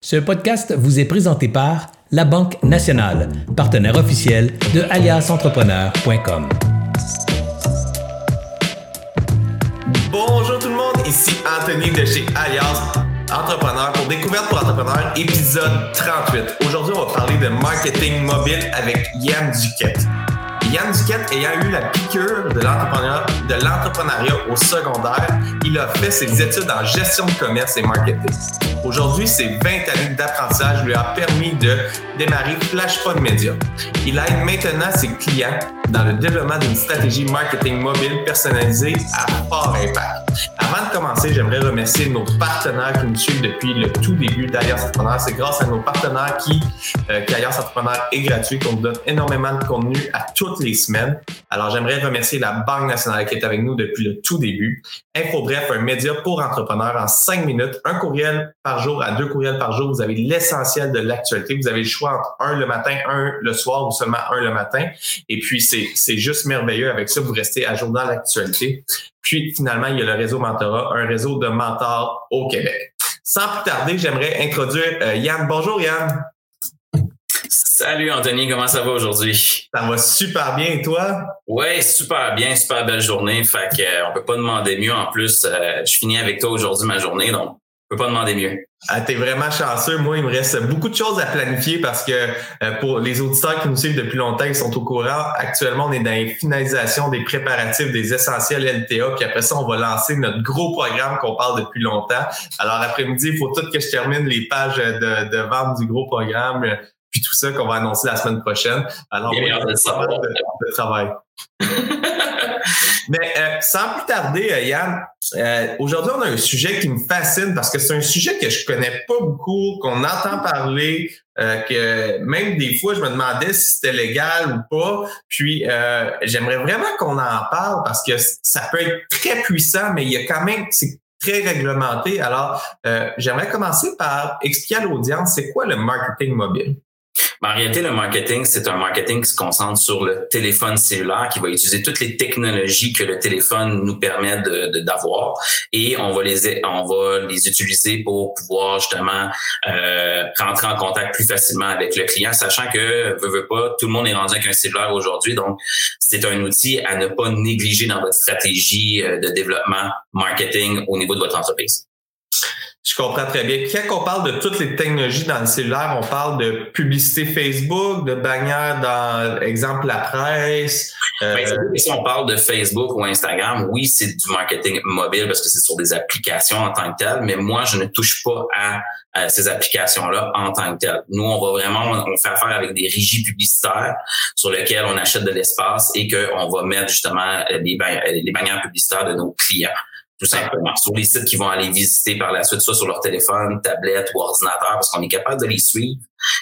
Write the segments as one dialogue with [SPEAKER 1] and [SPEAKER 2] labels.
[SPEAKER 1] Ce podcast vous est présenté par La Banque Nationale, partenaire officiel de aliasentrepreneur.com.
[SPEAKER 2] Bonjour tout le monde, ici Anthony de chez Alias Entrepreneur pour Découverte pour Entrepreneurs, épisode 38. Aujourd'hui, on va parler de marketing mobile avec Yann Duquette. Yann Duquette ayant eu la piqûre de l'entrepreneuriat, au secondaire, il a fait ses études en gestion de commerce et marketing. Aujourd'hui, ses 20 années d'apprentissage lui a permis de démarrer Flashpod Media. Il aide maintenant ses clients dans le développement d'une stratégie marketing mobile personnalisée à fort impact. Avant de commencer, j'aimerais remercier nos partenaires qui nous suivent depuis le tout début d'Alliance Entrepreneur. C'est grâce à nos partenaires qui, euh, qu'Alliance Entrepreneur est gratuit, qu'on nous donne énormément de contenu à toutes les semaines. Alors, j'aimerais remercier la Banque nationale qui est avec nous depuis le tout début. InfoBref, un média pour entrepreneurs en cinq minutes, un courriel par jour à deux courriels par jour. Vous avez l'essentiel de l'actualité. Vous avez le choix entre un le matin, un le soir ou seulement un le matin. Et puis, c'est, c'est juste merveilleux. Avec ça, vous restez à jour dans l'actualité. Puis, finalement, il y a le réseau Mentorat, un réseau de mentors au Québec. Sans plus tarder, j'aimerais introduire euh, Yann. Bonjour, Yann.
[SPEAKER 3] Salut Anthony, comment ça va aujourd'hui?
[SPEAKER 2] Ça va super bien et toi?
[SPEAKER 3] Oui, super bien, super belle journée. Fait que, euh, on peut pas demander mieux. En plus, euh, je finis avec toi aujourd'hui ma journée, donc on peut pas demander mieux.
[SPEAKER 2] Ah, T'es vraiment chanceux. Moi, il me reste beaucoup de choses à planifier parce que euh, pour les auditeurs qui nous suivent depuis longtemps, ils sont au courant. Actuellement, on est dans les finalisations des préparatifs des essentiels LTA. Puis après ça, on va lancer notre gros programme qu'on parle depuis longtemps. Alors, après-midi, il faut tout que je termine les pages de, de vente du gros programme puis tout ça qu'on va annoncer la semaine prochaine. Alors, mal de, de travail. Mais euh, sans plus tarder, euh, Yann, euh, aujourd'hui, on a un sujet qui me fascine parce que c'est un sujet que je connais pas beaucoup, qu'on entend parler, euh, que même des fois, je me demandais si c'était légal ou pas. Puis, euh, j'aimerais vraiment qu'on en parle parce que ça peut être très puissant, mais il y a quand même, c'est très réglementé. Alors, euh, j'aimerais commencer par expliquer à l'audience, c'est quoi le marketing mobile?
[SPEAKER 3] En réalité, le marketing, c'est un marketing qui se concentre sur le téléphone cellulaire, qui va utiliser toutes les technologies que le téléphone nous permet de, de- d'avoir, et on va les on va les utiliser pour pouvoir justement euh, rentrer en contact plus facilement avec le client, sachant que veut, veut pas, tout le monde est rendu avec un cellulaire aujourd'hui, donc c'est un outil à ne pas négliger dans votre stratégie euh, de développement marketing au niveau de votre entreprise.
[SPEAKER 2] Je comprends très bien. Quand on parle de toutes les technologies dans le cellulaire, on parle de publicité Facebook, de bannières dans, exemple, la presse. euh,
[SPEAKER 3] Ben, si on parle de Facebook ou Instagram, oui, c'est du marketing mobile parce que c'est sur des applications en tant que telles, mais moi, je ne touche pas à, ces applications-là en tant que telles. Nous, on va vraiment, on fait affaire avec des régies publicitaires sur lesquelles on achète de l'espace et qu'on va mettre justement les, ban- les bannières publicitaires de nos clients tout simplement, sur les sites qu'ils vont aller visiter par la suite, soit sur leur téléphone, tablette ou ordinateur, parce qu'on est capable de les suivre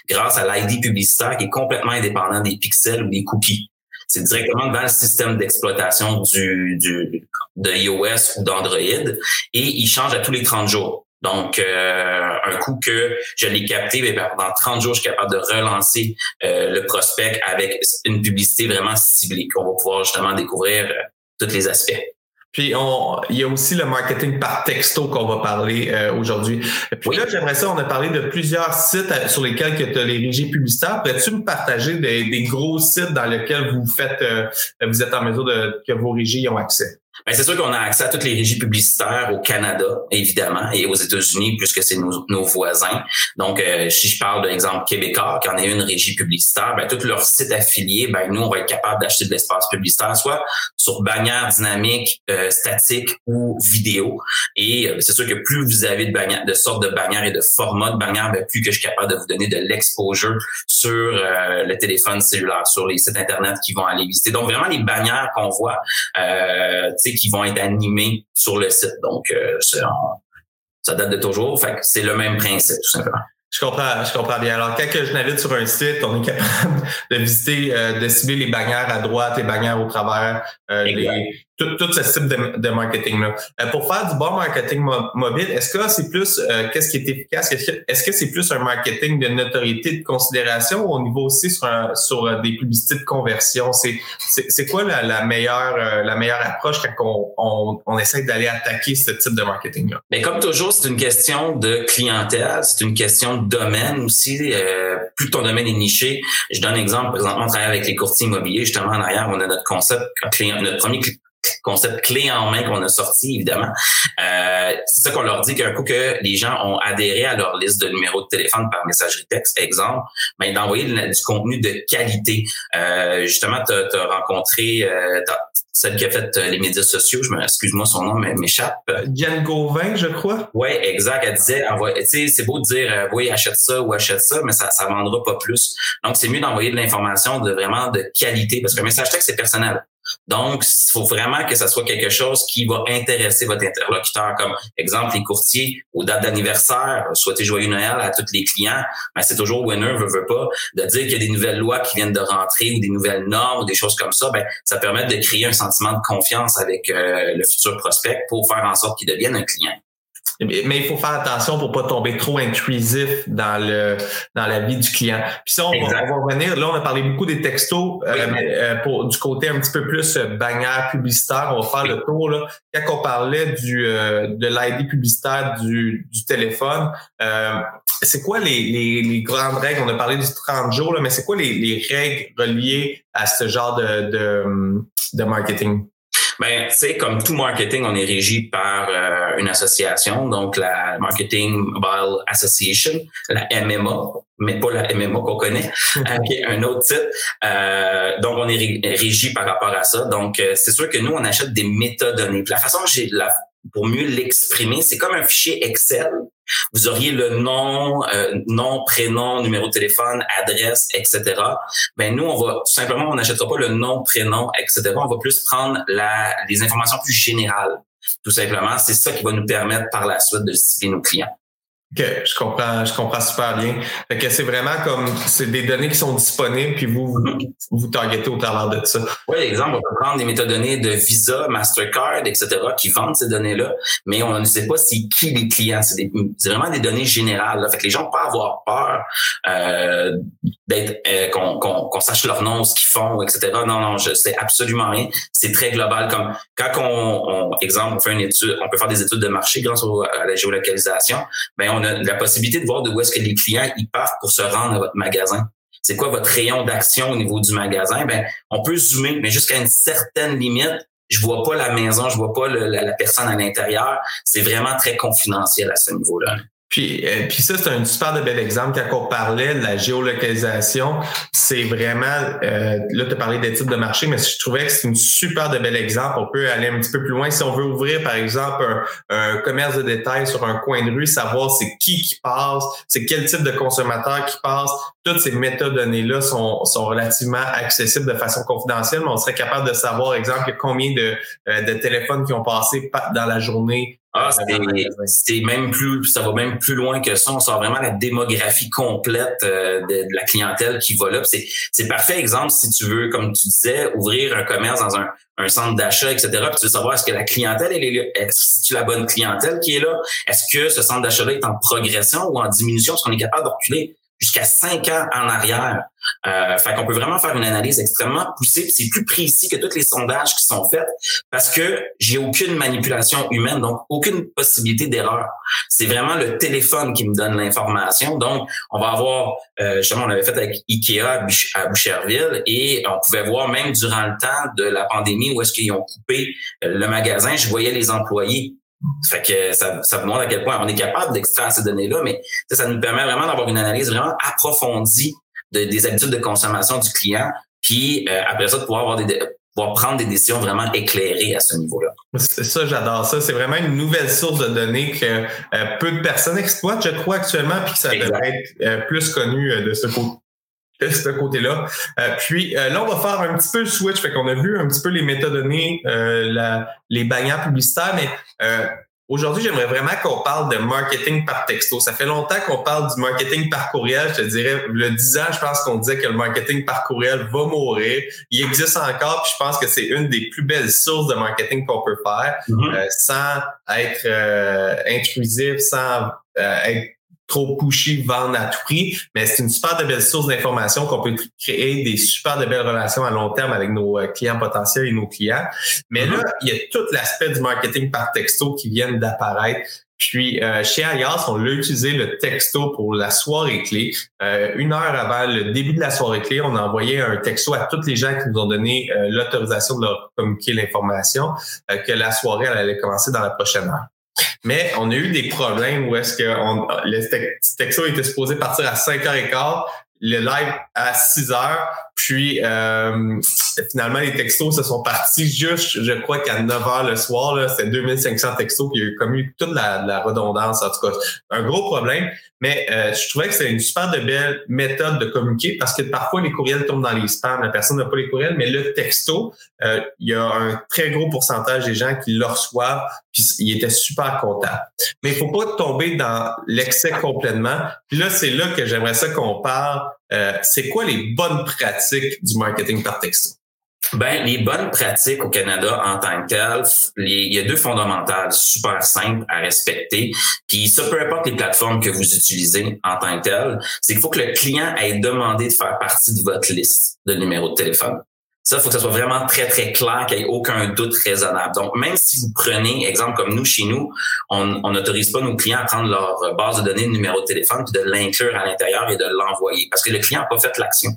[SPEAKER 3] grâce à l'ID publicitaire qui est complètement indépendant des pixels ou des cookies. C'est directement dans le système d'exploitation du, du de iOS ou d'Android et il change à tous les 30 jours. Donc, euh, un coup que je l'ai capté, ben, dans 30 jours, je suis capable de relancer euh, le prospect avec une publicité vraiment ciblée qu'on va pouvoir justement découvrir euh, tous les aspects.
[SPEAKER 2] Puis on, il y a aussi le marketing par texto qu'on va parler euh, aujourd'hui. Puis
[SPEAKER 3] Oui.
[SPEAKER 2] là, j'aimerais ça, on a parlé de plusieurs sites à- sur lesquels tu as les régies publicitaires. Pourrais-tu me partager des, des gros sites dans lesquels vous faites euh, vous êtes en mesure de que vos régies y ont accès?
[SPEAKER 3] Ben, c'est sûr qu'on a accès à toutes les régies publicitaires au Canada, évidemment, et aux États-Unis, puisque c'est nos, nos voisins. Donc, euh, si je parle de l'exemple québécois, qui en est une régie publicitaire, ben, tous leurs sites affiliés, ben, nous, on va être capable d'acheter de l'espace publicitaire, soit sur bannière dynamique, euh, statique ou vidéo. Et euh, c'est sûr que plus vous avez de de sortes de bannières et de formats de bannières, ben, plus que je suis capable de vous donner de l'exposure sur euh, le téléphone cellulaire, sur les sites Internet qui vont aller visiter. Donc, vraiment, les bannières qu'on voit, qui vont être animés sur le site. Donc, euh, on- ça date de toujours. Fait que c'est le même principe, tout simplement.
[SPEAKER 2] Je comprends, je comprends bien. Alors, quand je navigue sur un site, on est capable de visiter, euh, de cibler les bannières à droite, les bannières au travers, euh, les, tout, tout ce type de, de marketing-là. Euh, pour faire du bon marketing mobile, est-ce que c'est plus, euh, qu'est-ce qui est efficace? Est-ce que c'est plus un marketing de notoriété, de considération ou au niveau aussi sur, sur euh, des publicités de conversion? C'est, quoi la, la meilleure, la meilleure approche quand on, on, essaie d'aller attaquer ce type de marketing-là?
[SPEAKER 3] Mais comme toujours, c'est une question de clientèle, c'est une question de domaine aussi. plus ton domaine est niché, je donne un exemple. Présentement, on travaille avec les courtiers immobiliers. Justement, en arrière, on a notre concept, notre premier concept clé en main qu'on a sorti, évidemment. Euh, c'est ça qu'on leur dit qu'un coup que les gens ont adhéré à leur liste de numéros de téléphone par messagerie texte, exemple, ben, d'envoyer du contenu de qualité. Euh, justement, tu as, rencontré euh, celle qui a fait les médias sociaux, je me excuse-moi son nom mais m'échappe.
[SPEAKER 2] Diane Gauvin, je crois.
[SPEAKER 3] Oui, exact. Elle disait, c'est beau de dire oui, achète ça ou achète ça, mais ça ne vendra pas plus. Donc, c'est mieux d'envoyer de l'information de vraiment de qualité parce qu'un message texte, c'est personnel. Donc, il faut vraiment que ça soit quelque chose qui va intéresser votre interlocuteur, comme exemple les courtiers aux dates d'anniversaire, souhaiter joyeux Noël à tous les clients, mais c'est toujours winner, veut, veut pas, de dire qu'il y a des nouvelles lois qui viennent de rentrer ou des nouvelles normes ou des choses comme ça, ben ça permet de créer un sentiment de confiance avec euh, le futur prospect pour faire en sorte qu'il devienne un client.
[SPEAKER 2] Mais il faut faire attention pour pas tomber trop intrusif dans le dans la vie du client. Puis ça, on, va, revenir. Là, on a parlé beaucoup des textos, euh, mais euh, pour du côté un petit peu plus euh, bannière publicitaire, on va faire le tour. Là. Quand on parlait du de l'ID publicitaire du, du téléphone, c'est quoi les, les, les, grandes règles? On a parlé du 30 jours, là, mais c'est quoi les, les règles reliées à ce genre de, de, de marketing?
[SPEAKER 3] Ben, c'est comme tout marketing, on est régi par euh, une association, donc la Marketing Mobile Association, la MMA, mais pas la MMA qu'on connaît, qui un autre titre. Euh, donc, on est régi par rapport à ça. Donc, euh, c'est sûr que nous, on achète des métadonnées. la façon que j'ai la pour mieux l'exprimer. C'est comme un fichier Excel. Vous auriez le nom, euh, nom, prénom, numéro de téléphone, adresse, etc. Ben nous, on va tout simplement, on n'achètera pas le nom, prénom, etc. On va plus prendre la, les informations plus générales. Tout simplement, c'est ça qui va nous permettre par la suite de cibler nos clients.
[SPEAKER 2] OK, je comprends, je comprends super bien. Fait que c'est vraiment comme c'est des données qui sont disponibles, puis vous vous, vous targetez au travers de ça.
[SPEAKER 3] Oui, exemple, on peut prendre des métadonnées de Visa, Mastercard, etc., qui vendent ces données-là, mais on ne sait pas c'est qui les clients. C'est vraiment des données générales. Là. Fait que les gens peuvent avoir peur euh, d'être euh, qu'on sache leur nom, ce qu'ils font, etc. Non, non, je sais absolument rien. C'est très global. Comme quand on, on, exemple, on fait une étude, on peut faire des études de marché grâce à la géolocalisation. Ben on a la possibilité de voir de où est-ce que les clients y partent pour se rendre à votre magasin. C'est quoi votre rayon d'action au niveau du magasin? Ben, on peut zoomer, mais jusqu'à une certaine limite, je vois pas la maison, je vois pas la, personne à l'intérieur. C'est vraiment très confidentiel à ce niveau-là.
[SPEAKER 2] Puis, euh, puis ça, c'est un super de bel exemple. Quand on parlait de la géolocalisation, c'est vraiment, euh, là, tu as parlé d'études de marché, mais je trouvais que c'est une super de bel exemple. On peut aller un petit peu plus loin. Si on veut ouvrir, par exemple, un, commerce de détail sur un coin de rue, savoir c'est qui qui passe, c'est quel type de consommateur qui passe, toutes ces métadonnées-là sont, sont relativement accessibles de façon confidentielle, mais on serait capable de savoir, exemple, combien de, euh, de téléphones qui ont passé dans la journée
[SPEAKER 3] ah, c'est même plus, ça va même plus loin que ça. On sort vraiment la démographie complète euh, de, la clientèle qui va là. C'est parfait exemple si tu veux, comme tu disais, ouvrir un commerce dans un, un centre d'achat, etc. Puis tu veux savoir est-ce que la clientèle elle est là, est-ce que tu la bonne clientèle qui est là, est-ce que ce centre d'achat-là est en progression ou en diminution, parce qu'on est capable de reculer jusqu'à cinq ans en arrière? Euh, fait qu'on peut vraiment faire une analyse extrêmement poussée, c'est plus précis que tous les sondages qui sont faits parce que j'ai aucune manipulation humaine, donc aucune possibilité d'erreur. C'est vraiment le téléphone qui me donne l'information. Donc, on va avoir, euh, justement, on avait fait avec Ikea à Boucherville et on pouvait voir même durant le temps de la pandémie où est-ce qu'ils ont coupé le magasin, je voyais les employés fait que ça, ça montre à quel point on est capable d'extraire ces données-là, mais ça nous permet vraiment d'avoir une analyse vraiment approfondie des habitudes de consommation du client, puis euh, après ça, de pouvoir avoir des, pouvoir prendre des décisions vraiment éclairées à ce niveau-là.
[SPEAKER 2] Ça, j'adore ça. C'est vraiment une nouvelle source de données que euh, peu de personnes exploitent, je crois, actuellement, puis que ça devrait être euh, plus connu de ce côté de ce côté-là. puis là, on va faire un petit peu le switch. Fait qu'on a vu un petit peu les métadonnées, la, les bannières publicitaires, mais Aujourd'hui, j'aimerais vraiment qu'on parle de marketing par texto. Ça fait longtemps qu'on parle du marketing par courriel. Je te dirais, le 10 ans, je pense qu'on disait que le marketing par courriel va mourir. Il existe encore, puis je pense que c'est une des plus belles sources de marketing qu'on peut faire mm-hmm. euh, sans être euh, intrusif, sans euh, être trop pushy, vendre à tout prix, mais c'est une super de belle source d'information qu'on peut créer des super de belles relations à long terme avec nos euh, clients potentiels et nos clients. Mais là, il y a tout l'aspect du marketing par texto qui vient d'apparaître. Puis euh, chez Alias, on l'a utilisé le texto pour la soirée clé. Euh, une heure avant le début de la soirée clé, on a envoyé un texto à toutes les gens qui nous ont donné l'autorisation de leur communiquer l'information que la soirée elle allait commencer dans la prochaine heure. Mais on a eu des problèmes où est-ce que on, le texto était supposé partir à 5h15, le live à 6h, puis euh, finalement les textos se sont partis juste, je crois qu'à 9h le soir, c'était 2500 textos, puis il y a eu comme toute la, la redondance, en tout cas. Un gros problème. Mais euh, je trouvais que c'était une super de belle méthode de communiquer parce que parfois les courriels tombent dans les spams, la personne n'a pas les courriels, mais le texto, euh, il y a un très gros pourcentage des gens qui le reçoivent, puis il était super content. Mais il faut pas tomber dans l'excès complètement. Puis là, c'est là que j'aimerais ça qu'on parle. Euh, c'est quoi les bonnes pratiques du marketing par texto?
[SPEAKER 3] Ben, les bonnes pratiques au Canada en tant que tel, il y a deux fondamentales super simples à respecter. Puis ça, peu importe les plateformes que vous utilisez en tant que tel, c'est qu'il faut que le client ait demandé de faire partie de votre liste de numéros de téléphone. Ça, il faut que ce soit vraiment très, très clair, qu'il n'y ait aucun doute raisonnable. Donc, même si vous prenez, exemple comme nous, chez nous, on n'autorise pas nos clients à prendre leur base de données numéro de téléphone puis de l'inclure à l'intérieur et de l'envoyer parce que le client n'a pas fait l'action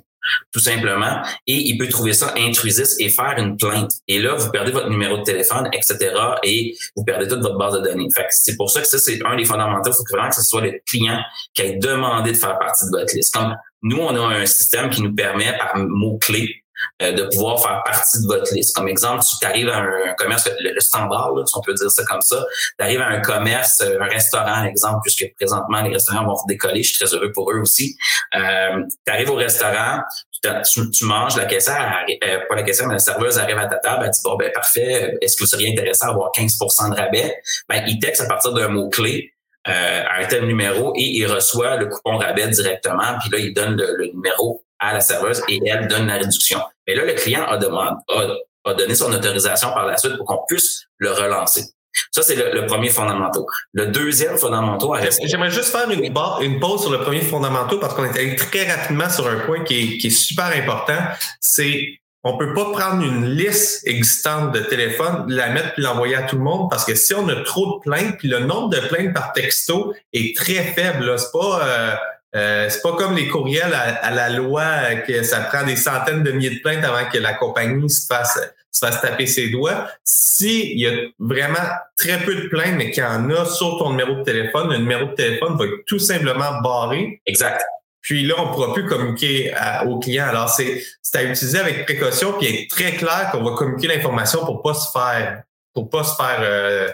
[SPEAKER 3] tout simplement, et il peut trouver ça intrusif et faire une plainte. Et là, vous perdez votre numéro de téléphone, etc., et vous perdez toute votre base de données. Fait c'est pour ça que ça, c'est un des fondamentaux. Il faut vraiment que ce soit le client qui ait demandé de faire partie de votre liste. Comme nous, on a un système qui nous permet, par mots-clés, euh, de pouvoir faire partie de votre liste. Comme exemple, tu arrives à un, commerce, le, standard, si on peut dire ça comme ça, tu arrives à un commerce, un restaurant, exemple, puisque présentement les restaurants vont décoller, je suis très heureux pour eux aussi. Euh, tu arrives au restaurant, tu, manges, la caissière, euh, pas la caissière, mais la serveuse arrive à ta table, elle dit bon ben parfait, est-ce que vous seriez intéressé à avoir 15% de rabais? Ben, il texte à partir d'un mot-clé. Euh, à un tel numéro et il reçoit le coupon rabais directement, puis là, il donne le, numéro à la serveuse et elle donne la réduction. Mais là, le client a, demandé, a, donné son autorisation par la suite pour qu'on puisse le relancer. Ça, c'est le, premier fondamental. Le deuxième fondamental
[SPEAKER 2] J'aimerais juste faire une, une, pause sur le premier fondamental parce qu'on est allé très rapidement sur un point qui est, qui est super important. C'est on peut pas prendre une liste existante de téléphones, la mettre puis l'envoyer à tout le monde parce que si on a trop de plaintes, puis le nombre de plaintes par texto est très faible, c'est pas euh, euh, c'est pas comme les courriels à, la loi que ça prend des centaines de milliers de plaintes avant que la compagnie se fasse se fasse taper ses doigts. S'il y a vraiment très peu de plaintes, mais qu'il y en a sur ton numéro de téléphone, le numéro de téléphone va être tout simplement barré.
[SPEAKER 3] Exact.
[SPEAKER 2] Puis là, on ne pourra plus communiquer au client. Alors, c'est à utiliser avec précaution, puis être très clair qu'on va communiquer l'information pour pas se faire pour pas se faire euh,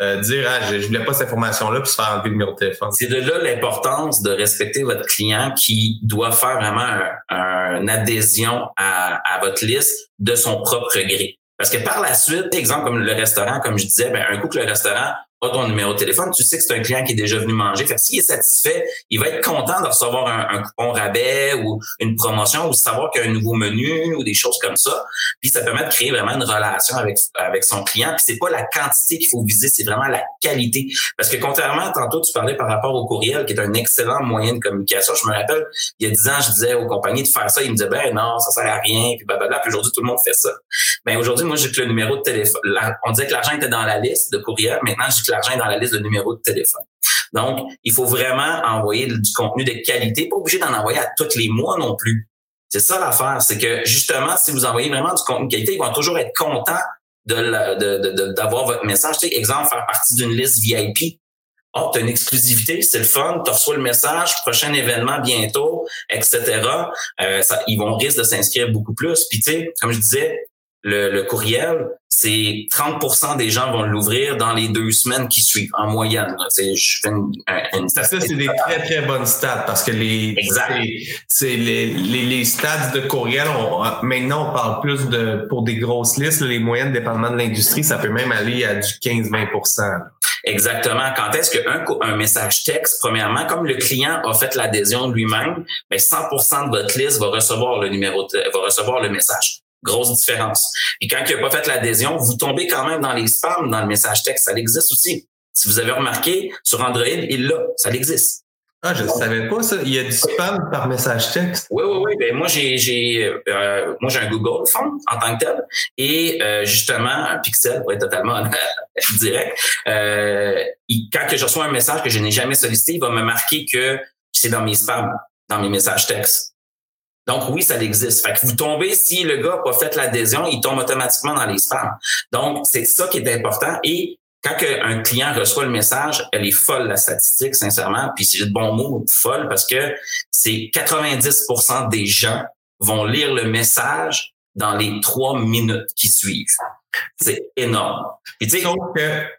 [SPEAKER 2] euh, dire ah, je, je voulais pas cette information-là puis se faire enlever le numéro de téléphone.
[SPEAKER 3] C'est de là l'importance de respecter votre client qui doit faire vraiment un, une adhésion à, votre liste de son propre gré. Parce que par la suite, exemple comme le restaurant, comme je disais, ben, un coup que le restaurant ton numéro de téléphone, tu sais que c'est un client qui est déjà venu manger. Fait s'il est satisfait, il va être content de recevoir un, coupon rabais ou une promotion ou savoir qu'il y a un nouveau menu ou des choses comme ça. Puis ça permet de créer vraiment une relation avec, avec son client. Puis c'est pas la quantité qu'il faut viser, c'est vraiment la qualité. Parce que contrairement, tantôt, tu parlais par rapport au courriel, qui est un excellent moyen de communication. Je me rappelle, il y a dix ans, je disais aux compagnies de faire ça. Ils me disaient, ben non, ça sert à rien. Puis blablabla. Puis aujourd'hui, tout le monde fait ça. Ben aujourd'hui, moi, j'ai que le numéro de téléphone. on disait que l'argent était dans la liste de courriel. Maintenant, j'ai l'argent dans la liste de numéros de téléphone. Donc, il faut vraiment envoyer du contenu de qualité, pas obligé d'en envoyer à tous les mois non plus. C'est ça l'affaire, c'est que justement, si vous envoyez vraiment du contenu de qualité, ils vont toujours être contents d'avoir de, votre message. Tu sais, exemple, faire partie d'une liste VIP. Oh, tu as une exclusivité, c'est le fun, tu reçois le message, prochain événement bientôt, etc. Euh, ça, ils vont risque de s'inscrire beaucoup plus. Puis tu sais, comme je disais, le, courriel, c'est 30% des gens vont l'ouvrir dans les deux semaines qui suivent, en moyenne. Je fais une, une
[SPEAKER 2] Ça, c'est des très, très bonnes stats parce que les, c'est les, les, les, stats de courriel, maintenant, on parle plus de, pour des grosses listes, les moyennes, dépendamment de l'industrie, ça peut même aller à du 15-20%
[SPEAKER 3] Exactement. Quand est-ce qu'un un message texte, premièrement, comme le client a fait l'adhésion lui-même, ben 100% de votre liste va recevoir le numéro, va recevoir le message. Grosse différence. Et quand il n'a pas fait l'adhésion, vous tombez quand même dans les spams dans le message texte. Ça existe aussi. Si vous avez remarqué, sur Android, il l'a. Ça existe.
[SPEAKER 2] Ah, je ne savais pas ça. Il y a du spam par message texte.
[SPEAKER 3] Oui, oui, oui. Ben, moi, j'ai, j'ai, euh, moi, j'ai un Google Phone en tant que tel. Et euh, justement, un Pixel, pour être totalement direct, euh, quand que je reçois un message que je n'ai jamais sollicité, il va me marquer que c'est dans mes spams, dans mes messages textes. Donc oui, ça existe. Fait que vous tombez, si le gars n'a pas fait l'adhésion, il tombe automatiquement dans les spams. Donc, c'est ça qui est important. Et quand un client reçoit le message, elle est folle, la statistique, sincèrement. Puis c'est le bon mot, folle, parce que c'est 90% des gens vont lire le message dans les trois minutes qui suivent. C'est énorme.
[SPEAKER 2] Puis, tu sais, Donc,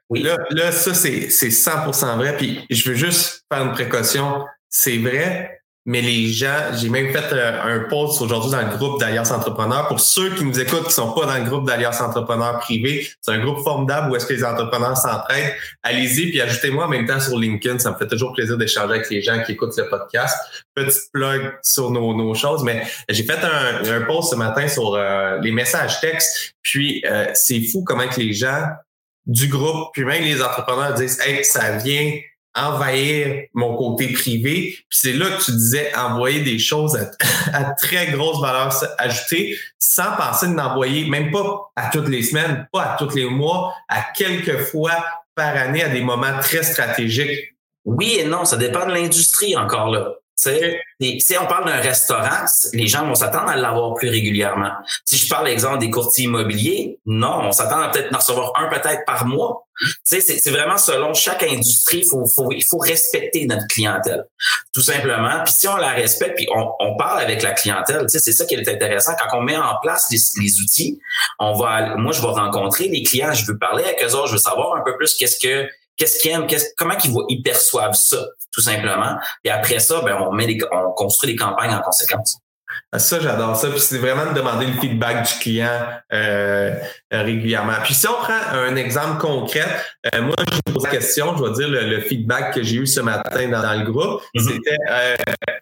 [SPEAKER 2] oui. là, là, ça, c'est 100% vrai. Puis je veux juste faire une précaution. C'est vrai, mais les gens, j'ai même fait euh, un post aujourd'hui dans le groupe d'Alliance Entrepreneurs. Pour ceux qui nous écoutent, qui sont pas dans le groupe d'Alliance Entrepreneurs privé, c'est un groupe formidable où est-ce que les entrepreneurs s'entraident. Allez-y, puis ajoutez-moi en même temps sur LinkedIn. Ça me fait toujours plaisir d'échanger avec les gens qui écoutent le podcast. Petite plug sur nos, nos choses, mais j'ai fait un, un, post ce matin sur euh, les messages textes. Puis euh, c'est fou comment que les gens du groupe, puis même les entrepreneurs disent Hey, ça vient envahir mon côté privé. Puis c'est là que tu disais envoyer des choses à, très grosse valeur ajoutée sans penser d'envoyer, même pas à toutes les semaines, pas à tous les mois, à quelques fois par année à des moments très stratégiques.
[SPEAKER 3] Oui et non, ça dépend de l'industrie encore là si on parle d'un restaurant, les gens vont s'attendre à l'avoir plus régulièrement. Si je parle, exemple, des courtiers immobiliers, non, on s'attend à peut-être en recevoir un peut-être par mois. C'est, vraiment selon chaque industrie, faut, faut, il faut respecter notre clientèle, tout simplement. Puis si on la respecte, puis on, parle avec la clientèle, c'est ça qui est intéressant. Quand on met en place les, outils, on va, moi, je vais rencontrer les clients, je veux parler avec eux autres, je veux savoir un peu plus qu'est-ce que qu'est-ce qu'ils aiment, comment ils, voient, ils perçoivent ça, tout simplement. Et après ça, ben, on, met on construit des campagnes en conséquence.
[SPEAKER 2] Ah, ça, j'adore ça. Puis c'est vraiment de demander le feedback du client euh, régulièrement. Puis si on prend un exemple concret, euh, moi, je pose la question, je vais dire le, feedback que j'ai eu ce matin dans, le groupe. Mm-hmm. C'était euh,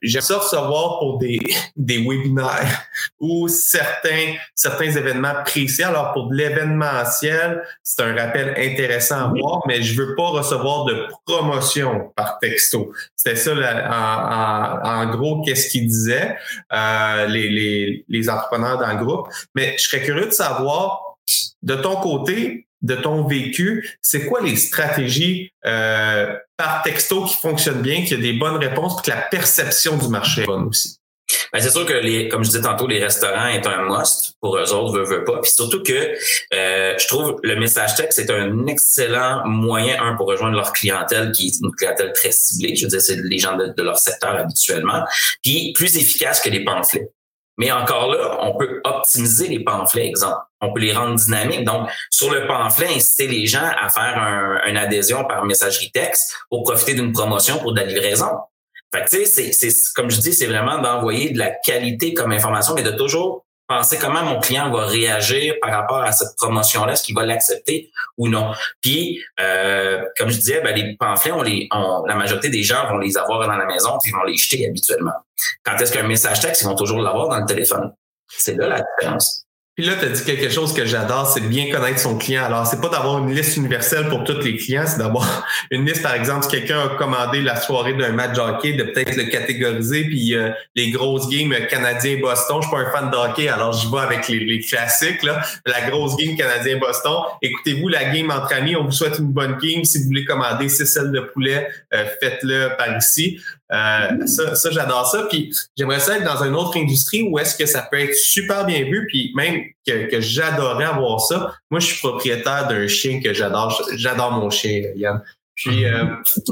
[SPEAKER 2] j'aime ça recevoir pour des, des webinaires ou certains, certains événements précis. Alors, pour de l'événementiel, c'est un rappel intéressant à voir, mais je veux pas recevoir de promotion par texto. C'était ça, en, en, gros, qu'est-ce qu'il disait. Euh, les, les, entrepreneurs dans le groupe. Mais je serais curieux de savoir, de ton côté, de ton vécu, c'est quoi les stratégies euh, par texto qui fonctionnent bien, qui a des bonnes réponses, que la perception du marché est bonne aussi?
[SPEAKER 3] Ben, c'est sûr que les, comme je disais tantôt, les restaurants est un must pour eux autres, veut, veut pas. Puis surtout que euh, je trouve le message texte c'est un excellent moyen, un, pour rejoindre leur clientèle, qui est une clientèle très ciblée. Je veux dire, c'est les gens de, leur secteur habituellement. Puis plus efficace que les pamphlets. Mais encore là, on peut optimiser les pamphlets, exemple. On peut les rendre dynamiques. Donc, sur le pamphlet, inciter les gens à faire un, une adhésion par messagerie texte pour profiter d'une promotion pour de la livraison. Fait tu sais, c'est, comme je dis, c'est vraiment d'envoyer de la qualité comme information, mais de toujours penser comment mon client va réagir par rapport à cette promotion-là, est-ce qu'il va l'accepter ou non. Puis, euh, comme je disais, ben, les pamphlets, on les, on, la majorité des gens vont les avoir dans la maison puis ils vont les jeter habituellement. Quand est-ce qu'un message texte, ils vont toujours l'avoir dans le téléphone. C'est là la différence.
[SPEAKER 2] Puis là, tu as dit quelque chose que j'adore, c'est de bien connaître son client. Alors, c'est pas d'avoir une liste universelle pour tous les clients, c'est d'avoir une liste, par exemple, si quelqu'un a commandé la soirée d'un match hockey, de peut-être le catégoriser, puis euh, les grosses games Canadien-Boston, je suis pas un fan de hockey, alors je vais avec les, classiques, là. La grosse game Canadien-Boston. Écoutez-vous la game entre amis, on vous souhaite une bonne game. Si vous voulez commander six ailes de poulet, euh, faites-le par ici. Euh, ça, ça j'adore ça. Puis j'aimerais ça être dans une autre industrie où est-ce que ça peut être super bien vu, puis même que, que j'adorais avoir ça. Moi, je suis propriétaire d'un chien que j'adore. J'adore mon chien, Yann. Puis euh,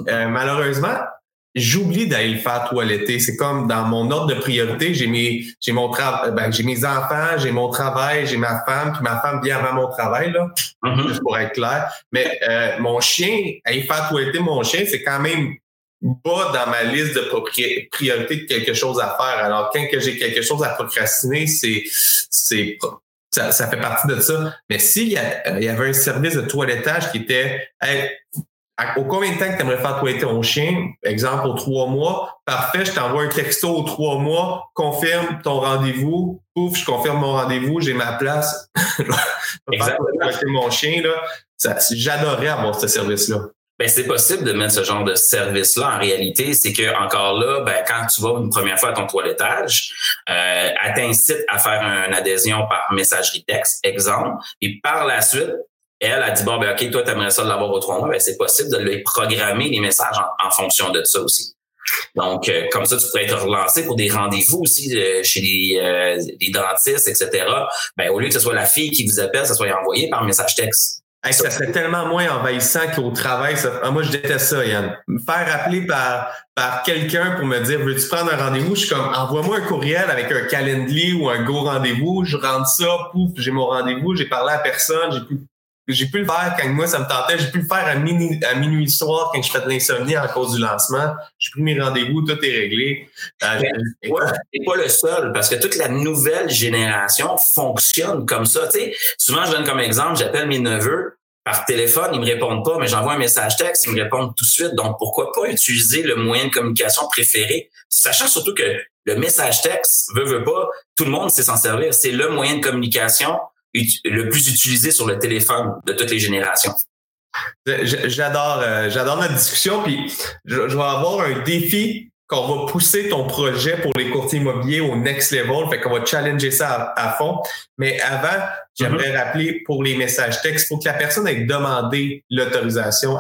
[SPEAKER 2] euh, malheureusement, j'oublie d'aller le faire toiletter. C'est comme dans mon ordre de priorité, j'ai mes, j'ai mon travail, ben, j'ai mes enfants, j'ai mon travail, j'ai ma femme, puis ma femme vient avant mon travail, là,
[SPEAKER 3] Mhm.
[SPEAKER 2] juste pour être clair. Mais euh, mon chien, aller faire toiletter mon chien, c'est quand même bas dans ma liste de propri- priorité de quelque chose à faire. Alors, quand que j'ai quelque chose à procrastiner, c'est, c'est, ça, ça fait partie de ça. Mais s'il y, a- euh, il y avait un service de toilettage qui était, hey, au combien de temps que tu aimerais faire toiletter ton chien? Exemple, aux trois mois. Parfait, je t'envoie un texto aux trois mois, confirme ton rendez-vous. Pouf, je confirme mon rendez-vous, j'ai ma place.
[SPEAKER 3] Exactement.
[SPEAKER 2] mon chien, là. Ça, J'adorais avoir ce service-là.
[SPEAKER 3] Ben, c'est possible de mettre ce genre de service-là. En réalité, c'est que encore là, ben, quand tu vas une première fois à ton toilettage, euh, elle t'incite à faire une adhésion par messagerie texte, exemple, et par la suite, elle a dit bon ben ok, toi t'aimerais ça de l'avoir au trois mois, ben c'est possible de lui programmer les messages en, fonction de ça aussi. Donc, euh, comme ça, tu pourrais être relancé pour des rendez-vous aussi euh, chez les, euh, les dentistes, etc. Ben, au lieu que ce soit la fille qui vous appelle, ça soit envoyé par message texte.
[SPEAKER 2] Ça serait tellement moins envahissant qu'au travail. Ah, moi, je déteste ça, Yann. Me faire appeler par, par quelqu'un pour me dire Veux-tu prendre un rendez-vous? Je suis comme envoie-moi un courriel avec un calendrier ou un go rendez-vous. Je rentre ça, pouf, j'ai mon rendez-vous, j'ai parlé à personne, j'ai pu. J'ai pu le faire quand moi ça me tentait. J'ai pu le faire à, minuit, à minuit soir quand je fais de l'insomnie en cause du lancement. J'ai pris mes rendez-vous, tout est réglé. Euh,
[SPEAKER 3] t'es pas le seul parce que toute la nouvelle génération fonctionne comme ça. Tu sais, souvent je donne comme exemple, j'appelle mes neveux par téléphone, ils me répondent pas, mais j'envoie un message texte, ils me répondent tout de suite. Donc pourquoi pas utiliser le moyen de communication préféré, sachant surtout que le message texte veut veut pas, tout le monde sait s'en servir. C'est le moyen de communication le plus utilisé sur le téléphone de toutes les générations.
[SPEAKER 2] J'adore, euh, j'adore notre discussion. Puis je, je vais avoir un défi qu'on va pousser ton projet pour les courtiers immobiliers au next level. Fait qu'on va challenger ça à, à fond. Mais avant, j'aimerais mm -hmm. rappeler pour les messages textes, il faut que la personne ait demandé l'autorisation.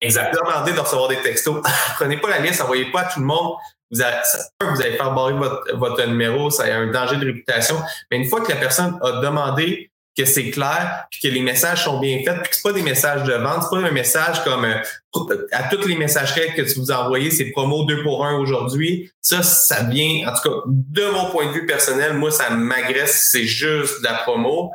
[SPEAKER 3] Exact.
[SPEAKER 2] Demandé de recevoir des textos. Prenez pas la liste, envoyez pas à tout le monde. Vous allez, vous allez faire barrer votre, votre numéro, ça a un danger de réputation. Mais une fois que la personne a demandé que c'est clair, puis que les messages sont bien faits, puis que c'est pas des messages de vente, c'est pas un message comme euh, à toutes les messageries que tu vous envoyez, c'est promo 2 pour 1 aujourd'hui. Ça, ça vient, en tout cas, de mon point de vue personnel, moi, ça m'agresse, c'est juste de la promo.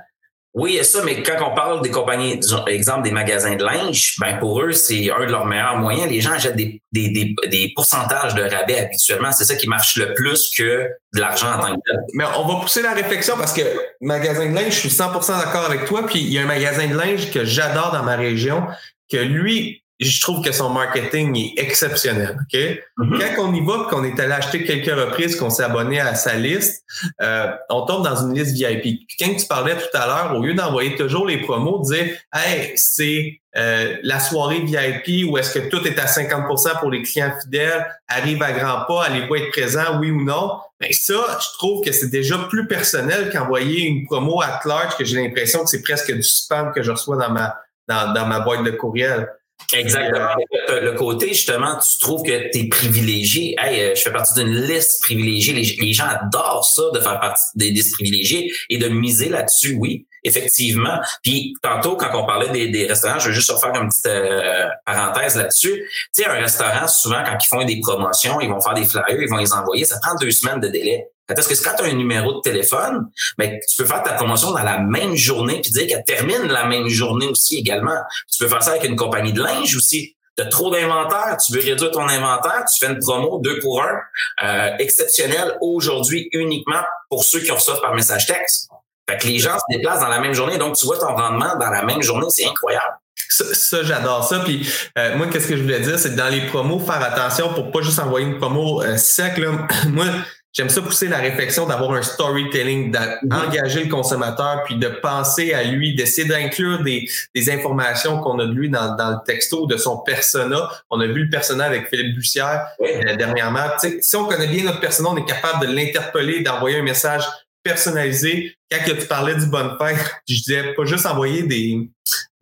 [SPEAKER 3] Oui, ça, mais quand on parle des compagnies, exemple des magasins de linge, ben pour eux, c'est un de leurs meilleurs moyens. Les gens achètent des, des, des, des pourcentages de rabais habituellement. C'est ça qui marche le plus que de l'argent en tant que tel.
[SPEAKER 2] Mais on va pousser la réflexion parce que magasin de linge, je suis 100% d'accord avec toi. Puis il y a un magasin de linge que j'adore dans ma région, que lui, je trouve que son marketing est exceptionnel. OK? Mm -hmm. Quand on y va, qu'on est allé acheter quelques reprises, qu'on s'est abonné à sa liste, euh, on tombe dans une liste VIP. Puis quand tu parlais tout à l'heure, au lieu d'envoyer toujours les promos, dire Hey, c'est euh, la soirée VIP où est-ce que tout est à 50% pour les clients fidèles, arrive à grands pas, allez-vous être présent, oui ou non? Mais ça, je trouve que c'est déjà plus personnel qu'envoyer une promo à large que j'ai l'impression que c'est presque du spam que je reçois dans ma, dans, dans ma boîte de courriel.
[SPEAKER 3] Exactement. Le côté, justement, tu trouves que tu es privilégié. Hey, je fais partie d'une liste privilégiée. Les, les, gens adorent ça, de faire partie des listes privilégiées et de miser là-dessus, oui, effectivement. Puis tantôt, quand on parlait des, des restaurants, je veux juste refaire une petite euh, parenthèse là-dessus. Tu sais, un restaurant, souvent, quand ils font des promotions, ils vont faire des flyers, ils vont les envoyer, ça prend deux semaines de délai. Parce que quand tu as un numéro de téléphone, ben, tu peux faire ta promotion dans la même journée puis dire qu'elle termine la même journée aussi également. Tu peux faire ça avec une compagnie de linge aussi. Tu as trop d'inventaire, tu veux réduire ton inventaire, tu fais une promo deux pour un, euh, exceptionnelle aujourd'hui uniquement pour ceux qui reçoivent par message texte. Fait que les gens se déplacent dans la même journée, donc tu vois ton rendement dans la même journée, c'est incroyable.
[SPEAKER 2] Ça, ça j'adore ça. Puis euh, moi, qu'est-ce que je voulais dire, c'est que dans les promos, faire attention pour pas juste envoyer une promo euh, sec. Là. moi, J'aime ça pousser la réflexion d'avoir un storytelling, d'engager le consommateur, puis de penser à lui, d'essayer d'inclure des, des informations qu'on a de lui dans, dans le texto, de son persona. On a vu le persona avec Philippe Bussière oui. euh, dernièrement. T'sais, si on connaît bien notre persona, on est capable de l'interpeller, d'envoyer un message personnalisé. Quand que tu parlais du bonne fête, je disais pas juste envoyer des,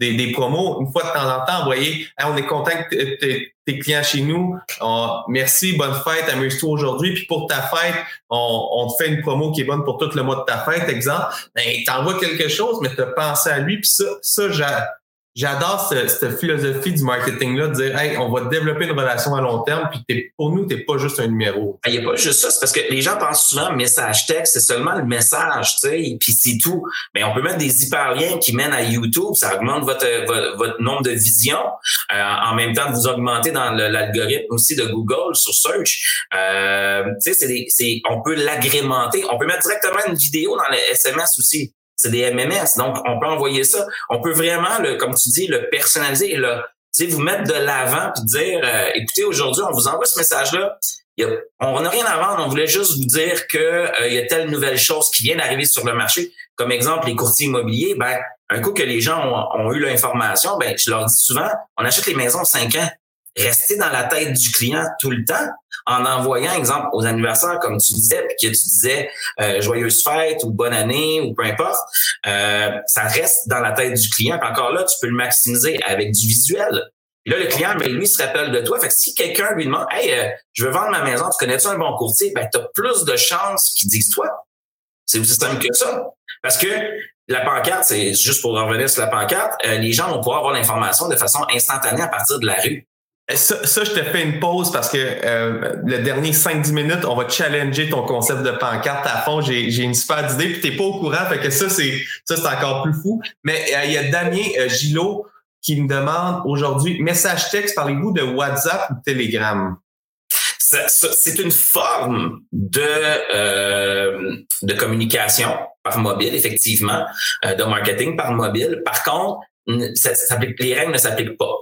[SPEAKER 2] des, des, promos. Une fois de temps en temps, envoyer hey, on est content que tes clients chez nous. On, merci, bonne fête, amuse-toi aujourd'hui. Puis pour ta fête, on, on, te fait une promo qui est bonne pour tout le mois de ta fête, exemple. Ben, t'envoies quelque chose, mais tu as pensé à lui. Puis ça, ça J'adore cette philosophie du marketing-là, de dire, hey, on va développer une relation à long terme, puis pour nous, t'es pas juste un numéro.
[SPEAKER 3] Il n'y a pas juste ça, c'est parce que les gens pensent souvent message texte, c'est seulement le message, tu sais, puis c'est tout. Mais on peut mettre des hyperliens qui mènent à YouTube, ça augmente votre, votre, nombre de visions, euh, en même temps vous augmentez dans l'algorithme aussi de Google sur Search. Euh, tu sais, on peut l'agrémenter, on peut mettre directement une vidéo dans les SMS aussi c'est des MMS. Donc, on peut envoyer ça. On peut vraiment, le, comme tu dis, le personnaliser et le, vous mettre de l'avant puis dire, euh, écoutez, aujourd'hui, on vous envoie ce message-là. on n'a rien à vendre, on voulait juste vous dire que euh, il y a telle nouvelle chose qui vient d'arriver sur le marché. Comme exemple, les courtiers immobiliers, ben, un coup que les gens ont, eu l'information, ben, je leur dis souvent, on achète les maisons 5 ans rester dans la tête du client tout le temps en envoyant, exemple, aux anniversaires, comme tu disais, puis que tu disais euh, joyeuse fête ou bonne année ou peu importe, euh, ça reste dans la tête du client. Encore là, tu peux le maximiser avec du visuel. là, le client, mais ben, lui, se rappelle de toi. Fait que si quelqu'un lui demande Hey, euh, je veux vendre ma maison, tu connais-tu un bon courtier? Ben, tu as plus de chances qu'il dise toi. C'est aussi simple que ça. Parce que la pancarte, c'est juste pour revenir sur la pancarte, les gens vont pouvoir avoir l'information de façon instantanée à partir de la rue.
[SPEAKER 2] Ça, ça, je te fais une pause parce que euh, le dernier 5-10 minutes, on va challenger ton concept de pancarte à fond. J'ai une super idée, puis t'es pas au courant, fait que ça, c'est ça, c'est encore plus fou. Mais euh, il y a Damien euh, Gillot qui me demande aujourd'hui, message texte, parlez-vous de WhatsApp ou Telegram?
[SPEAKER 3] C'est une forme de, euh, de communication par mobile, effectivement, de marketing par mobile. Par contre, ça, ça, les règles ne s'appliquent pas.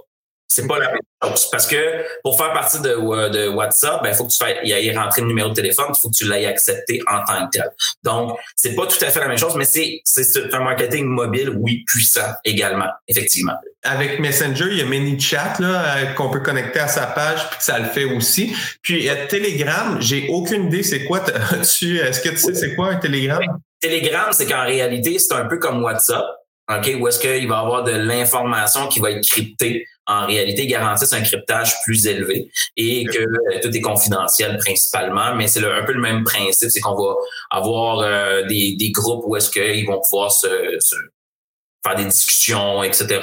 [SPEAKER 3] C'est pas la même chose. Parce que pour faire partie de, de WhatsApp, il ben, faut que tu fasses, y ailles rentrer le numéro de téléphone, il faut que tu l'aies accepté en tant que tel. Donc, c'est pas tout à fait la même chose, mais c'est, c'est un marketing mobile, oui, puissant également, effectivement.
[SPEAKER 2] Avec Messenger, il y a ManyChat là, euh, qu'on peut connecter à sa page, puis ça le fait aussi. Puis euh, Telegram, j'ai aucune idée c'est quoi. Tu, est-ce que tu sais c'est quoi un Telegram?
[SPEAKER 3] Telegram, c'est qu'en réalité, c'est un peu comme WhatsApp. OK, où est-ce qu'il va y avoir de l'information qui va être cryptée? En réalité garantissent un cryptage plus élevé et que euh, tout est confidentiel principalement, mais c'est un peu le même principe, c'est qu'on va avoir euh, des, des, groupes où est-ce qu'ils vont pouvoir se, se, faire des discussions, etc.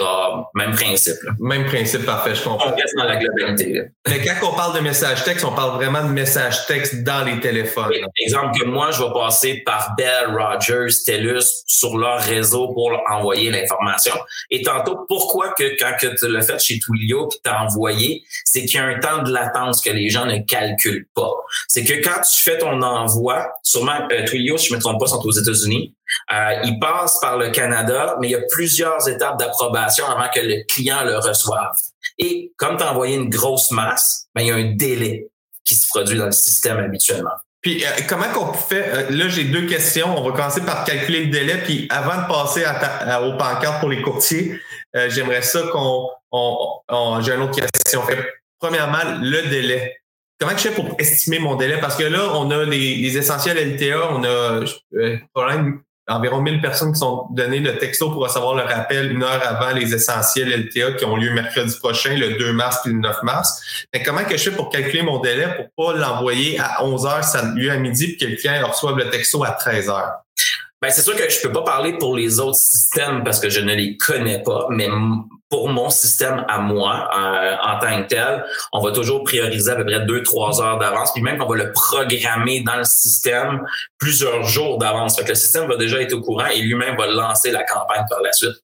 [SPEAKER 3] Même principe.
[SPEAKER 2] Même principe, parfait, je comprends.
[SPEAKER 3] On reste dans la globalité.
[SPEAKER 2] Mais quand on parle de message texte, on parle vraiment de message texte dans les téléphones.
[SPEAKER 3] exemple que moi, je vais passer par Bell, Rogers, TELUS sur leur réseau pour envoyer l'information. Et tantôt, pourquoi que quand que tu l'as fait chez Twilio tu t'as envoyé, c'est qu'il y a un temps de latence que les gens ne calculent pas. C'est que quand tu fais ton envoi, sûrement euh, Twilio, si je me trompe pas, sont aux États-Unis, euh, il passe par le Canada, mais il y a plusieurs étapes d'approbation avant que le client le reçoive. Et comme tu as envoyé une grosse masse, ben, il y a un délai qui se produit dans le système habituellement.
[SPEAKER 2] Puis euh, comment qu'on fait euh, Là, j'ai deux questions. On va commencer par calculer le délai. Puis avant de passer à aux pancartes pour les courtiers, j'aimerais ça qu'on on, j'ai une autre question. Premièrement, le délai. Comment je fais pour estimer mon délai? Parce que là, on a les, les essentiels LTA, on a problème environ 1000 personnes qui sont données le texto pour recevoir le rappel une heure avant les essentiels LTA qui ont lieu mercredi prochain, le 2 mars puis le 9 mars. Mais comment que je fais pour calculer mon délai pour pas l'envoyer à 11 heures, ça lieu à midi, puis que le client reçoive le texto à 13 heures?
[SPEAKER 3] Ben, c'est sûr que je peux pas parler pour les autres systèmes parce que je ne les connais pas, mais pour mon système à moi, euh, en tant que tel, on va toujours prioriser à peu près deux, trois heures d'avance, puis même qu'on va le programmer dans le système plusieurs jours d'avance. Fait que le système va déjà être au courant et lui-même va lancer la campagne par la suite.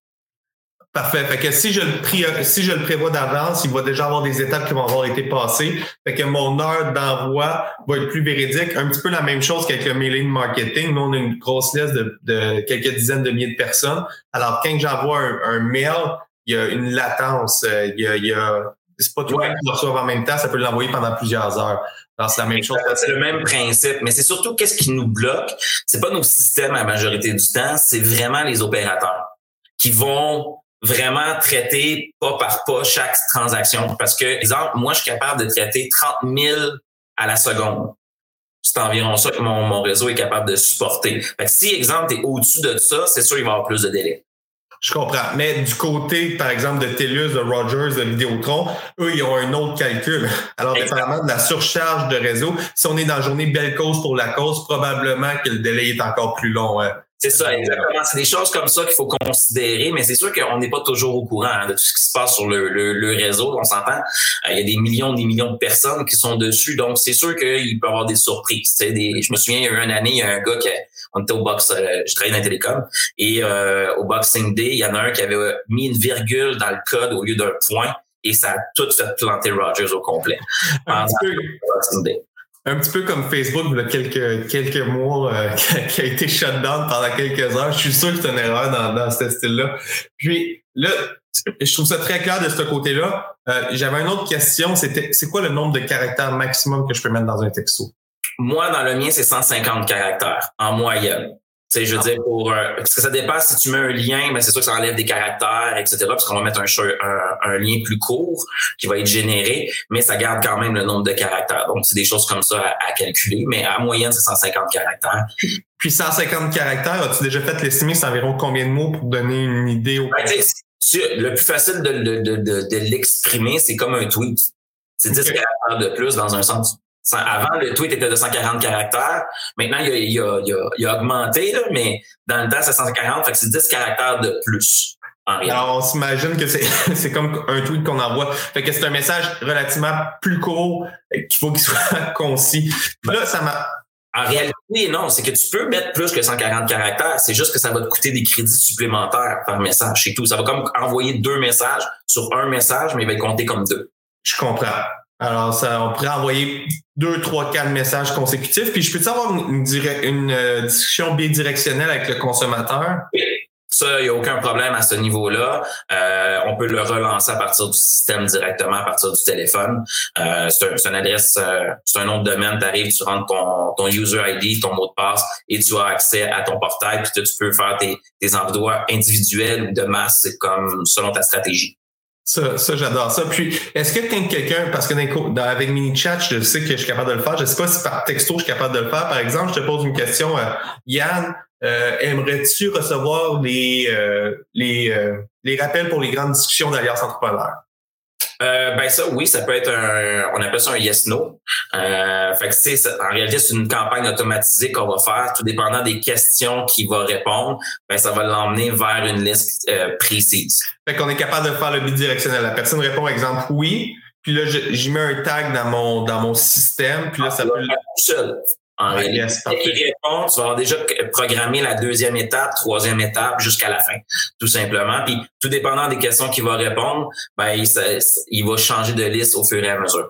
[SPEAKER 2] Parfait. Fait que si je le si je le prévois d'avance, il va déjà avoir des étapes qui vont avoir été passées. Fait que mon heure d'envoi va être plus véridique. Un petit peu la même chose qu'avec le mailing marketing. Nous, on a une grosse liste de, quelques dizaines de milliers de personnes. Alors, quand j'envoie un, mail, il y a une latence. Euh, il y a, il y a c'est pas tout le monde qui le reçoit en même temps, ça peut l'envoyer pendant plusieurs heures. C'est la même chose.
[SPEAKER 3] C'est le même principe, mais c'est surtout qu'est-ce qui nous bloque. C'est pas nos systèmes à la majorité du temps, c'est vraiment les opérateurs qui vont vraiment traiter pas par pas chaque transaction. Parce que, exemple, moi, je suis capable de traiter 30 000 à la seconde. C'est environ ça que mon, mon réseau est capable de supporter. Fait que si, exemple, tu es au-dessus de ça, c'est sûr qu'il va y avoir plus de délais.
[SPEAKER 2] Je comprends. Mais du côté, par exemple, de TELUS, de Rogers, de Vidéotron, eux, ils ont un autre calcul. Alors, dépendamment de la surcharge de réseau, si on est dans la journée belle cause pour la cause, probablement que le délai est encore plus long. Hein.
[SPEAKER 3] C'est ça, exactement. C'est des choses comme ça qu'il faut considérer, mais c'est sûr qu'on n'est pas toujours au courant hein, de tout ce qui se passe sur le, le, réseau. On s'entend, euh, il y a des millions, des millions de personnes qui sont dessus, donc c'est sûr qu'il peut y avoir des surprises. Des, je me souviens, il y a eu une année, il y a un gars qui, on était au box, euh, je travaillais dans la télécom, et euh, au Boxing Day, il y en a un qui avait mis une virgule dans le code au lieu d'un point, et ça a tout fait planter Rogers au complet.
[SPEAKER 2] Boxing Day un petit peu comme Facebook il y a quelques, quelques mois euh, qui a été shut down pendant quelques heures. Je suis sûr que c'est une erreur dans, dans ce style-là. Puis là, je trouve ça très clair de ce côté-là. Euh, J'avais une autre question, c'était c'est quoi le nombre de caractères maximum que je peux mettre dans un texto?
[SPEAKER 3] Moi, dans le mien, c'est 150 caractères en moyenne sais, je veux dire, pour euh, parce que ça dépend si tu mets un lien, mais c'est sûr que ça enlève des caractères, etc. Parce qu'on va mettre un, un, lien plus court qui va être généré, mais ça garde quand même le nombre de caractères. Donc, c'est des choses comme ça à, calculer, mais à moyenne, c'est 150 caractères.
[SPEAKER 2] Puis 150 caractères, as-tu déjà fait l'estimer, c'est environ combien de mots pour donner une idée au
[SPEAKER 3] ben, Le plus facile de, de, de, de l'exprimer, c'est comme un tweet. C'est 10 caractères de plus dans un sens avant, le tweet était de 140 caractères. Maintenant, il a, il a, il a, augmenté, là, mais dans le temps, c'est 140, fait que c'est 10 caractères de plus.
[SPEAKER 2] En Alors, on s'imagine que c'est comme un tweet qu'on envoie. Fait que c'est un message relativement plus court qu'il faut qu'il soit concis. Là, ça m'a...
[SPEAKER 3] En réalité, non, c'est que tu peux mettre plus que 140 caractères. C'est juste que ça va te coûter des crédits supplémentaires par message, c'est tout. Ça va comme envoyer deux messages sur un message, mais il va compter comme deux.
[SPEAKER 2] Je comprends. Alors, ça, on pourrait envoyer deux, trois, quatre messages consécutifs. Puis, je peux avoir une, une, euh, discussion bidirectionnelle avec le consommateur?
[SPEAKER 3] Ça, il n'y a aucun problème à ce niveau-là. Euh, on peut le relancer à partir du système directement, à partir du téléphone. Euh, c'est un, une adresse, euh, c'est un nom de domaine. Tu arrives, tu rentres ton, ton user ID, ton mot de passe et tu as accès à ton portail. Puis tu peux faire tes, tes envois individuels ou de masse, comme selon ta stratégie.
[SPEAKER 2] Ça, ça j'adore ça. Puis, est-ce que quand quelqu'un, parce que dans, avec MiniChat, je sais que je suis capable de le faire. Je sais pas si par texto, je suis capable de le faire. Par exemple, je te pose une question. Euh, Yann, euh, aimerais-tu recevoir les, euh, les, les rappels pour les grandes discussions d'Alliance Entrepreneur?
[SPEAKER 3] Euh, ben ça, oui, ça peut être un, on appelle ça un yes/no. Euh, fait que c'est, en réalité, c'est une campagne automatisée qu'on va faire, tout dépendant des questions qu'il va répondre. Ben ça va l'emmener vers une liste euh, précise.
[SPEAKER 2] Fait qu'on est capable de faire le bidirectionnel. La personne répond, exemple, oui. Puis là, j'y mets un tag dans mon dans mon système. Puis là, ça peut.
[SPEAKER 3] Seul en réalité. il répond, tu vas avoir déjà programmé la deuxième étape, troisième étape jusqu'à la fin, tout simplement. Puis tout dépendant des questions qu'il va répondre, ben il, il, va changer de liste au fur et à mesure.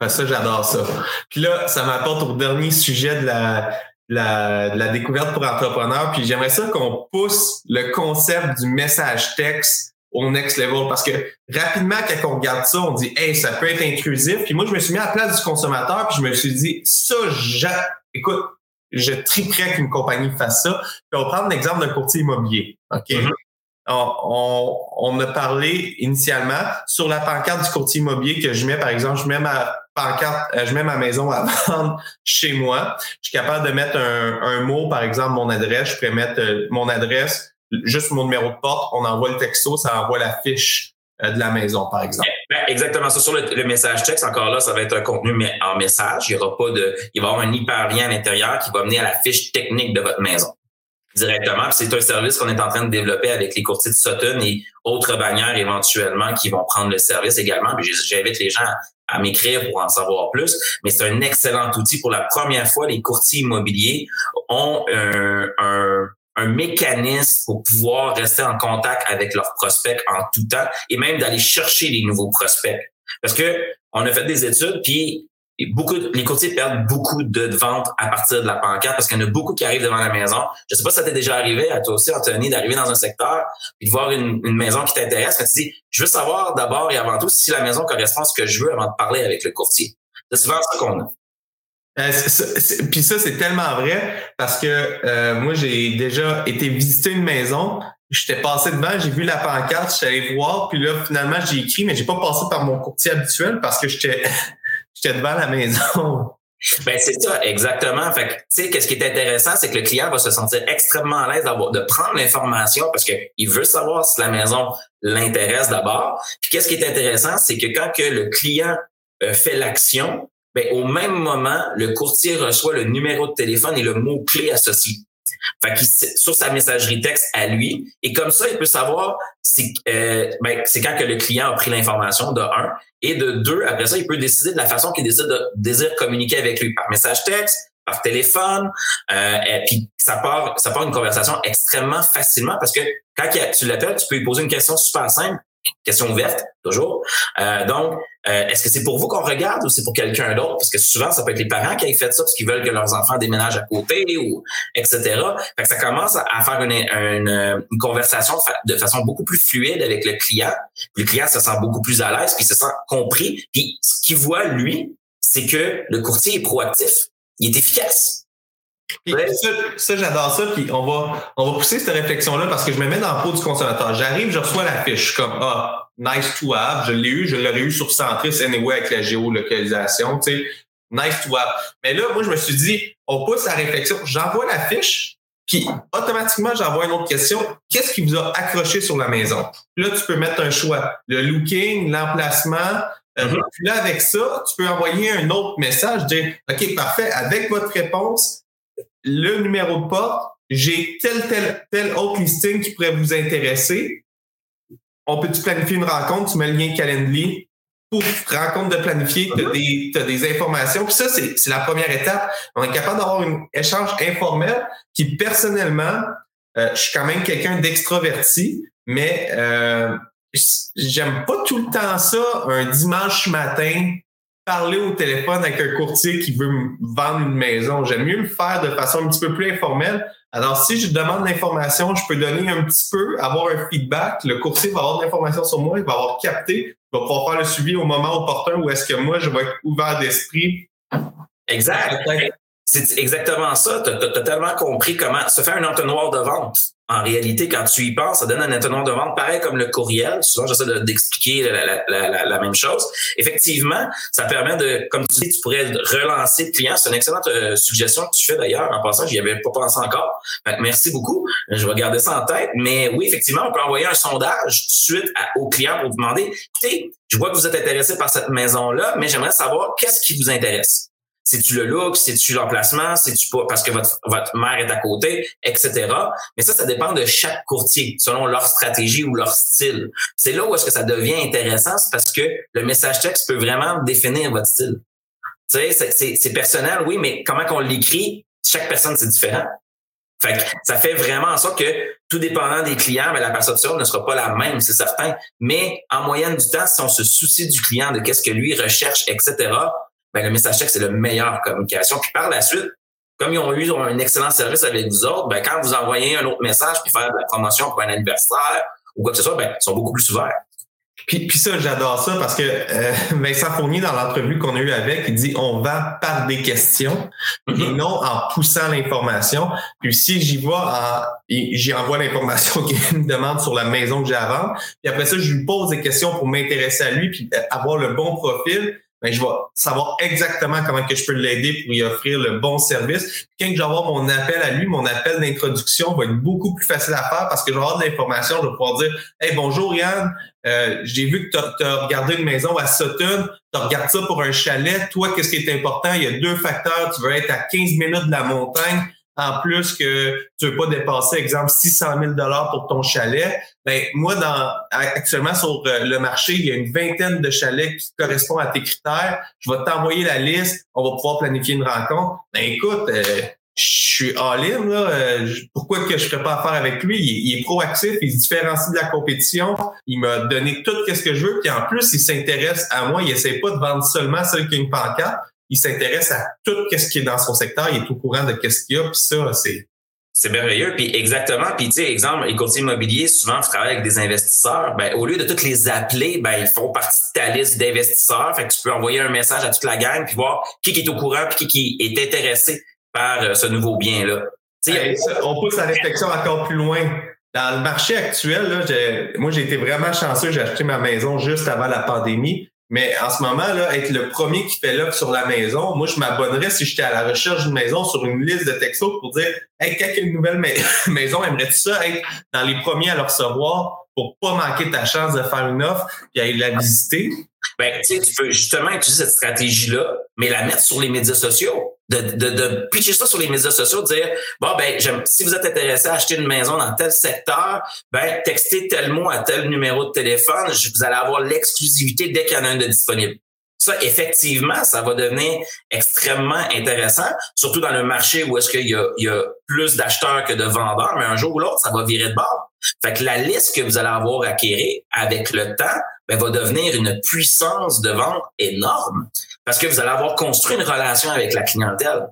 [SPEAKER 2] Ben, ça, j'adore ça. Puis là, ça m'apporte au dernier sujet de la, la, de la découverte pour entrepreneurs. Puis j'aimerais ça qu'on pousse le concept du message texte au next level parce que rapidement quand on regarde ça on dit hey ça peut être intrusif puis moi je me suis mis à la place du consommateur puis je me suis dit ça écoute, je triperais qu'une compagnie fasse ça. Puis on va prendre l'exemple d'un courtier immobilier. OK? Mm-hmm. on, on, a parlé initialement sur la pancarte du courtier immobilier que je mets, par exemple, je mets ma pancarte, euh, je mets ma maison à vendre chez moi. Je suis capable de mettre un, un mot, par exemple, mon adresse. Je pourrais mettre euh, mon adresse, juste mon numéro de porte. On envoie le texto, ça envoie la fiche euh, de la maison, par exemple.
[SPEAKER 3] Ben, exactement ça. Sur le, message texte, encore là, ça va être un contenu en message. Il y aura pas de, il va y avoir un hyperlien à l'intérieur qui va mener à la fiche technique de votre maison directement. C'est un service qu'on est en train de développer avec les courtiers de Sutton et autres bannières éventuellement qui vont prendre le service également. J'invite les gens à, m'écrire pour en savoir plus. Mais c'est un excellent outil. Pour la première fois, les courtiers immobiliers ont un un mécanisme pour pouvoir rester en contact avec leurs prospects en tout temps et même d'aller chercher les nouveaux prospects. Parce que on a fait des études, puis beaucoup les courtiers perdent beaucoup de ventes à partir de la pancarte parce qu'il y en a beaucoup qui arrivent devant la maison. Je sais pas si ça t'est déjà arrivé à toi aussi, Anthony, d'arriver dans un secteur et de voir une, maison qui t'intéresse. Tu dis, je veux savoir d'abord et avant tout si la maison correspond à ce que je veux avant de parler avec le courtier. C'est souvent ça qu'on a.
[SPEAKER 2] Euh, puis ça, c'est tellement vrai parce que euh, moi, j'ai déjà été visiter une maison. J'étais passé devant, j'ai vu la pancarte, je allé voir, puis là, finalement, j'ai écrit, mais j'ai pas passé par mon courtier habituel parce que j'étais j'étais devant la maison.
[SPEAKER 3] Ben c'est ça, exactement. Fait que, tu sais, qu'est-ce qui est intéressant, c'est que le client va se sentir extrêmement à l'aise de prendre l'information parce qu'il veut savoir si la maison l'intéresse d'abord. Puis qu'est-ce qui est intéressant, c'est que quand que le client euh, fait l'action, ben, au même moment, le courtier reçoit le numéro de téléphone et le mot-clé associé. Fait qu'il sur sa messagerie texte à lui. Et comme ça, il peut savoir si, euh, ben, c'est quand que le client a pris l'information de un. Et de deux, après ça, il peut décider de la façon qu'il décide de désire communiquer avec lui par message texte, par téléphone. Euh, et puis ça part, ça part une conversation extrêmement facilement parce que quand tu l'appelles, tu peux lui poser une question super simple question ouverte, toujours. Euh, donc, euh, est-ce que c'est pour vous qu'on regarde ou c'est pour quelqu'un d'autre? Parce que souvent, ça peut être les parents qui aient fait ça parce qu'ils veulent que leurs enfants déménagent à côté ou etc. Fait que ça commence à faire une, une, une conversation de façon beaucoup plus fluide avec le client. le client se sent beaucoup plus à l'aise, puis se sent compris. Puis ce qu'il voit, lui, c'est que le courtier est proactif. Il est efficace.
[SPEAKER 2] Ça, j'adore ça. Puis on va, on va pousser cette réflexion-là parce que je me mets dans le pot du consommateur. J'arrive, je reçois la fiche comme Ah, nice to have. Je l'ai eu, je l'aurais eu sur Centris anyway avec la géolocalisation. Tu sais, nice to have. Mais là, moi, je me suis dit, on pousse la réflexion. J'envoie la fiche, puis automatiquement, j'envoie une autre question. Qu'est-ce qui vous a accroché sur la maison? Là, tu peux mettre un choix. Le looking, l'emplacement, euh, mm-hmm. Puis là, avec ça, tu peux envoyer un autre message, dire OK, parfait, avec votre réponse, le numéro de porte, j'ai tel, tel, tel autre listing qui pourrait vous intéresser. On peut-tu planifier une rencontre? Tu mets le lien Calendly. pour rencontre de planifier, tu as, mm-hmm. des, des informations. Puis ça, c'est la première étape. On est capable d'avoir un échange informel qui, personnellement, euh, je suis quand même quelqu'un d'extroverti, mais euh, j'aime pas tout le temps ça, un dimanche matin, parler au téléphone avec un courtier qui veut me vendre une maison. J'aime mieux le faire de façon un petit peu plus informelle. Alors, si je demande l'information, je peux donner un petit peu, avoir un feedback. Le courtier va avoir de l'information sur moi, il va avoir capté, il va pouvoir faire le suivi au moment opportun où est-ce que moi, je vais être ouvert d'esprit.
[SPEAKER 3] Exact. C'est exactement ça. Tu as, totalement compris comment se faire un entonnoir de vente. En réalité, quand tu y penses, ça donne un entonnoir de vente pareil comme le courriel. Souvent, j'essaie d'expliquer la, la, la, même chose. Effectivement, ça permet de, comme tu dis, tu pourrais relancer le client. C'est une excellente euh, suggestion que tu fais d'ailleurs. En passant, j'y avais pas pensé encore. merci beaucoup. Je vais garder ça en tête. Mais oui, effectivement, on peut envoyer un sondage suite au client pour vous demander, écoutez, je vois que vous êtes intéressé par cette maison-là, mais j'aimerais savoir qu'est-ce qui vous intéresse. C'est-tu le look? C'est-tu l'emplacement? C'est-tu pas parce que votre, votre mère est à côté, etc. Mais ça, ça dépend de chaque courtier, selon leur stratégie ou leur style. C'est là où est-ce que ça devient intéressant, c'est parce que le message texte peut vraiment définir votre style. Tu sais, c'est personnel, oui, mais comment qu'on l'écrit, chaque personne, c'est différent. Fait que ça fait vraiment en sorte que tout dépendant des clients, mais la perception ne sera pas la même, c'est certain. Mais en moyenne du temps, si on se soucie du client, de qu'est-ce que lui recherche, etc., ben, le message texte, c'est la meilleure communication. Puis par la suite, comme ils ont eu un excellent service avec vous autres, ben, quand vous envoyez un autre message puis faire de la promotion pour un anniversaire ou quoi que ce soit, ben, ils sont beaucoup plus ouverts.
[SPEAKER 2] Puis, puis ça, j'adore ça parce que euh, Vincent Fournier, dans l'entrevue qu'on a eue avec, il dit on va par des questions et mm-hmm. non en poussant l'information. Puis si j'y vois, j'y envoie l'information qu'il me demande sur la maison que j'ai à vendre. Puis après ça, je lui pose des questions pour m'intéresser à lui puis avoir le bon profil ben, je vais savoir exactement comment que je peux l'aider pour lui offrir le bon service. Quand je vais avoir mon appel à lui, mon appel d'introduction va être beaucoup plus facile à faire parce que je vais avoir de l'information, je vais pouvoir dire Hey, bonjour Yann, euh, j'ai vu que tu as, regardé une maison à Sutton, tu regardes ça pour un chalet. Toi, qu'est-ce qui est important? Il y a deux facteurs. Tu veux être à 15 minutes de la montagne en plus que tu veux pas dépasser, exemple, 600 000 dollars pour ton chalet, ben moi, dans actuellement sur euh, le marché, il y a une vingtaine de chalets qui correspondent à tes critères. Je vais t'envoyer la liste, on va pouvoir planifier une rencontre. Ben écoute, euh, je suis all-in, là. Euh, pourquoi que je ferais pas affaire avec lui? Il, est proactif, il se différencie de la compétition, il m'a donné tout ce que je veux, puis en plus, il s'intéresse à moi, il essaie pas de vendre seulement celle qui a une pancarte, il s'intéresse à tout ce qui est dans son secteur, il est au courant de ce qu'il y a, puis ça, c'est
[SPEAKER 3] c'est merveilleux. Puis exactement. Puis tu sais, exemple, les courtiers immobiliers, souvent, travaillent avec des investisseurs. Ben, au lieu de toutes les appeler, ben, ils font partie de ta liste d'investisseurs. Fait que tu peux envoyer un message à toute la gang puis voir qui, est au courant puis qui, est intéressé par euh, ce nouveau bien-là.
[SPEAKER 2] on pousse la réflexion encore plus loin. Dans le marché actuel, là, moi, j'ai été vraiment chanceux. J'ai acheté ma maison juste avant la pandémie. Mais en ce moment, là, être le premier qui fait l'offre sur la maison, moi, je m'abonnerais si j'étais à la recherche d'une maison sur une liste de textos pour dire Hey, une nouvelle maison, aimerais-tu ça être dans les premiers à le recevoir pour pas manquer ta chance de faire une offre et aller la visiter?
[SPEAKER 3] Ben, tu sais, tu peux justement utiliser cette stratégie-là, mais la mettre sur les médias sociaux. De, de, de pitcher ça sur les médias sociaux, dire bon ben si vous êtes intéressé à acheter une maison dans tel secteur, ben textez tel mot à tel numéro de téléphone, vous allez avoir l'exclusivité dès qu'il y en a un de disponible. Ça, effectivement, ça va devenir extrêmement intéressant, surtout dans le marché où est-ce qu'il y y a plus d'acheteurs que de vendeurs, mais un jour ou l'autre, ça va virer de bord. Fait que la liste que vous allez avoir acquérir avec le temps ben, va devenir une puissance de vente énorme parce que vous allez avoir construit une relation avec la clientèle.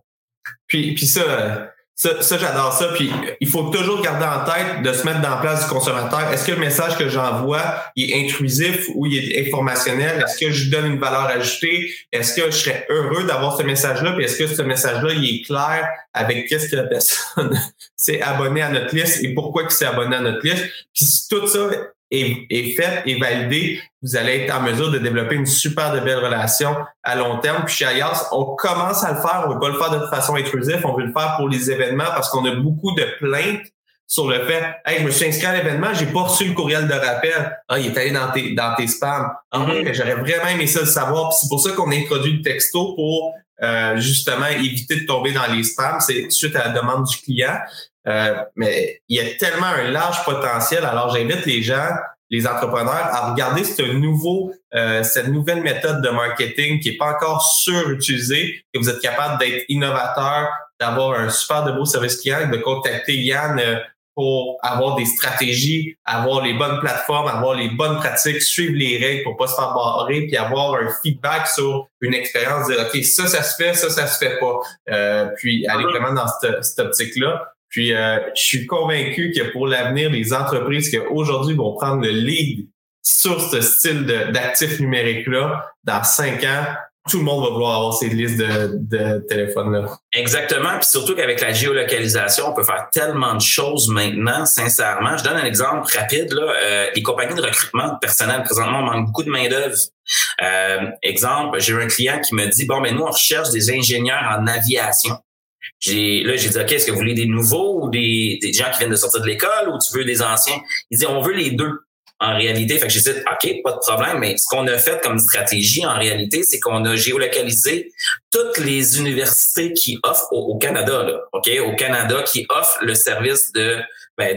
[SPEAKER 2] Puis, puis ça, ça, ça j'adore ça. Puis il faut toujours garder en tête de se mettre dans la place du consommateur. Est-ce que le message que j'envoie est intrusif ou il est informationnel? Est-ce que je donne une valeur ajoutée? Est-ce que je serais heureux d'avoir ce message-là? Puis est-ce que ce message-là, il est clair avec qu'est-ce que la personne s'est abonnée à notre liste et pourquoi il s'est abonné à notre liste? Puis tout ça est, est faite et validée, vous allez être en mesure de développer une super de belle relation à long terme. Puis chez Ayas, on commence à le faire. On veut pas le faire de façon intrusive. On veut le faire pour les événements parce qu'on a beaucoup de plaintes sur le fait Hey, je me suis inscrit à l'événement, j'ai pas reçu le courriel de rappel. Ah, il est allé dans tes, dans tes spams. Ah mm-hmm. j'aurais vraiment aimé ça le savoir. C'est pour ça qu'on a introduit le texto pour euh, justement éviter de tomber dans les spams. C'est suite à la demande du client. Euh, mais il y a tellement un large potentiel. Alors, j'invite les gens, les entrepreneurs, à regarder ce nouveau, euh, cette nouvelle méthode de marketing qui n'est pas encore surutilisée, que vous êtes capable d'être innovateur, d'avoir un super de beau service client, de contacter Yann euh, pour avoir des stratégies, avoir les bonnes plateformes, avoir les bonnes pratiques, suivre les règles pour pas se faire barrer, puis avoir un feedback sur une expérience, dire OK, ça, ça se fait, ça, ça se fait pas. Euh, puis aller mm-hmm. vraiment dans cette, cette optique-là. Puis euh, je suis convaincu que pour l'avenir, les entreprises qui aujourd'hui vont prendre le lead sur ce style d'actifs numériques-là, dans cinq ans, tout le monde va vouloir avoir ces listes de, téléphones-là.
[SPEAKER 3] Exactement. Puis surtout qu'avec la géolocalisation, on peut faire tellement de choses maintenant, sincèrement. Je donne un exemple rapide. Là. Euh, les compagnies de recrutement de personnel, présentement, manquent beaucoup de main-d'œuvre. Euh, exemple, j'ai un client qui me dit, bon, mais nous, on recherche des ingénieurs en aviation. J'ai, là, j'ai dit, OK, est-ce que vous voulez des nouveaux ou des, des gens qui viennent de sortir de l'école ou tu veux des anciens? Il dit, on veut les deux en réalité. Fait que j'ai dit, OK, pas de problème, mais ce qu'on a fait comme stratégie en réalité, c'est qu'on a géolocalisé toutes les universités qui offrent au, Canada, là, OK, au Canada, qui offrent le service de ben,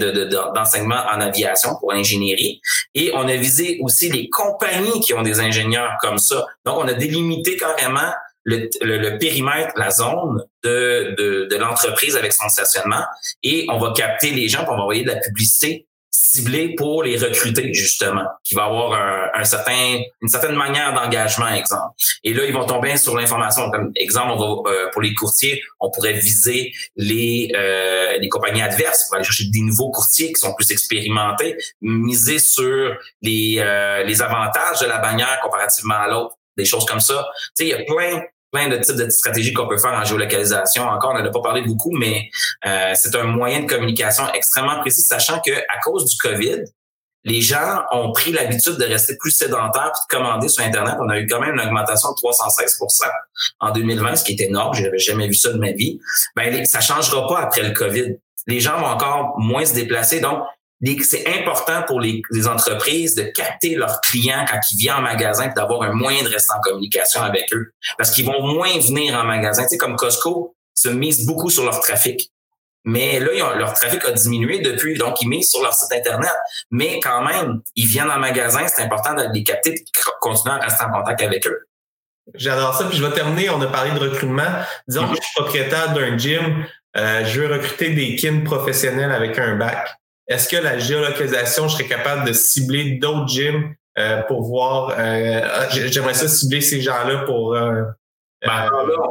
[SPEAKER 3] d'enseignement de, en aviation pour l'ingénierie. Et on a visé aussi les compagnies qui ont des ingénieurs comme ça. Donc, on a délimité carrément le, le, périmètre, la zone de, de, de l'entreprise avec son stationnement et on va capter les gens, pour on va envoyer de la publicité ciblée pour les recruter justement, qui va avoir un, un certain, une certaine manière d'engagement, exemple. Et là, ils vont tomber sur l'information. Comme exemple, on va, euh, pour les courtiers, on pourrait viser les, euh, les compagnies adverses pour aller chercher des nouveaux courtiers qui sont plus expérimentés, miser sur les, euh, les avantages de la bannière comparativement à l'autre des choses comme ça. Tu sais, il y a plein plein de types de stratégies qu'on peut faire en géolocalisation. Encore, on n'en a pas parlé beaucoup, mais euh, c'est un moyen de communication extrêmement précis, sachant que à cause du COVID, les gens ont pris l'habitude de rester plus sédentaires et de commander sur Internet. On a eu quand même une augmentation de 316% en 2020, ce qui est énorme. Je n'avais jamais vu ça de ma vie. Ben, ça changera pas après le COVID. Les gens vont encore moins se déplacer. Donc, c'est important pour les, entreprises de capter leurs clients quand ils viennent en magasin et d'avoir un moyen de rester en communication avec eux. Parce qu'ils vont moins venir en magasin. Tu sais, comme Costco se mise beaucoup sur leur trafic. Mais là, leur trafic a diminué depuis, donc ils misent sur leur site Internet. Mais quand même, ils viennent en magasin, c'est important de les capter et de continuer à rester en contact avec eux.
[SPEAKER 2] J'adore ça. Puis je vais terminer, on a parlé de recrutement. Disons que je suis propriétaire d'un gym, euh, je veux recruter des kins professionnels avec un bac. Est-ce que la géolocalisation, je serais capable de cibler d'autres gyms euh, pour voir, euh, ah, j'aimerais ça cibler ces gens-là pour... Euh,
[SPEAKER 3] ben,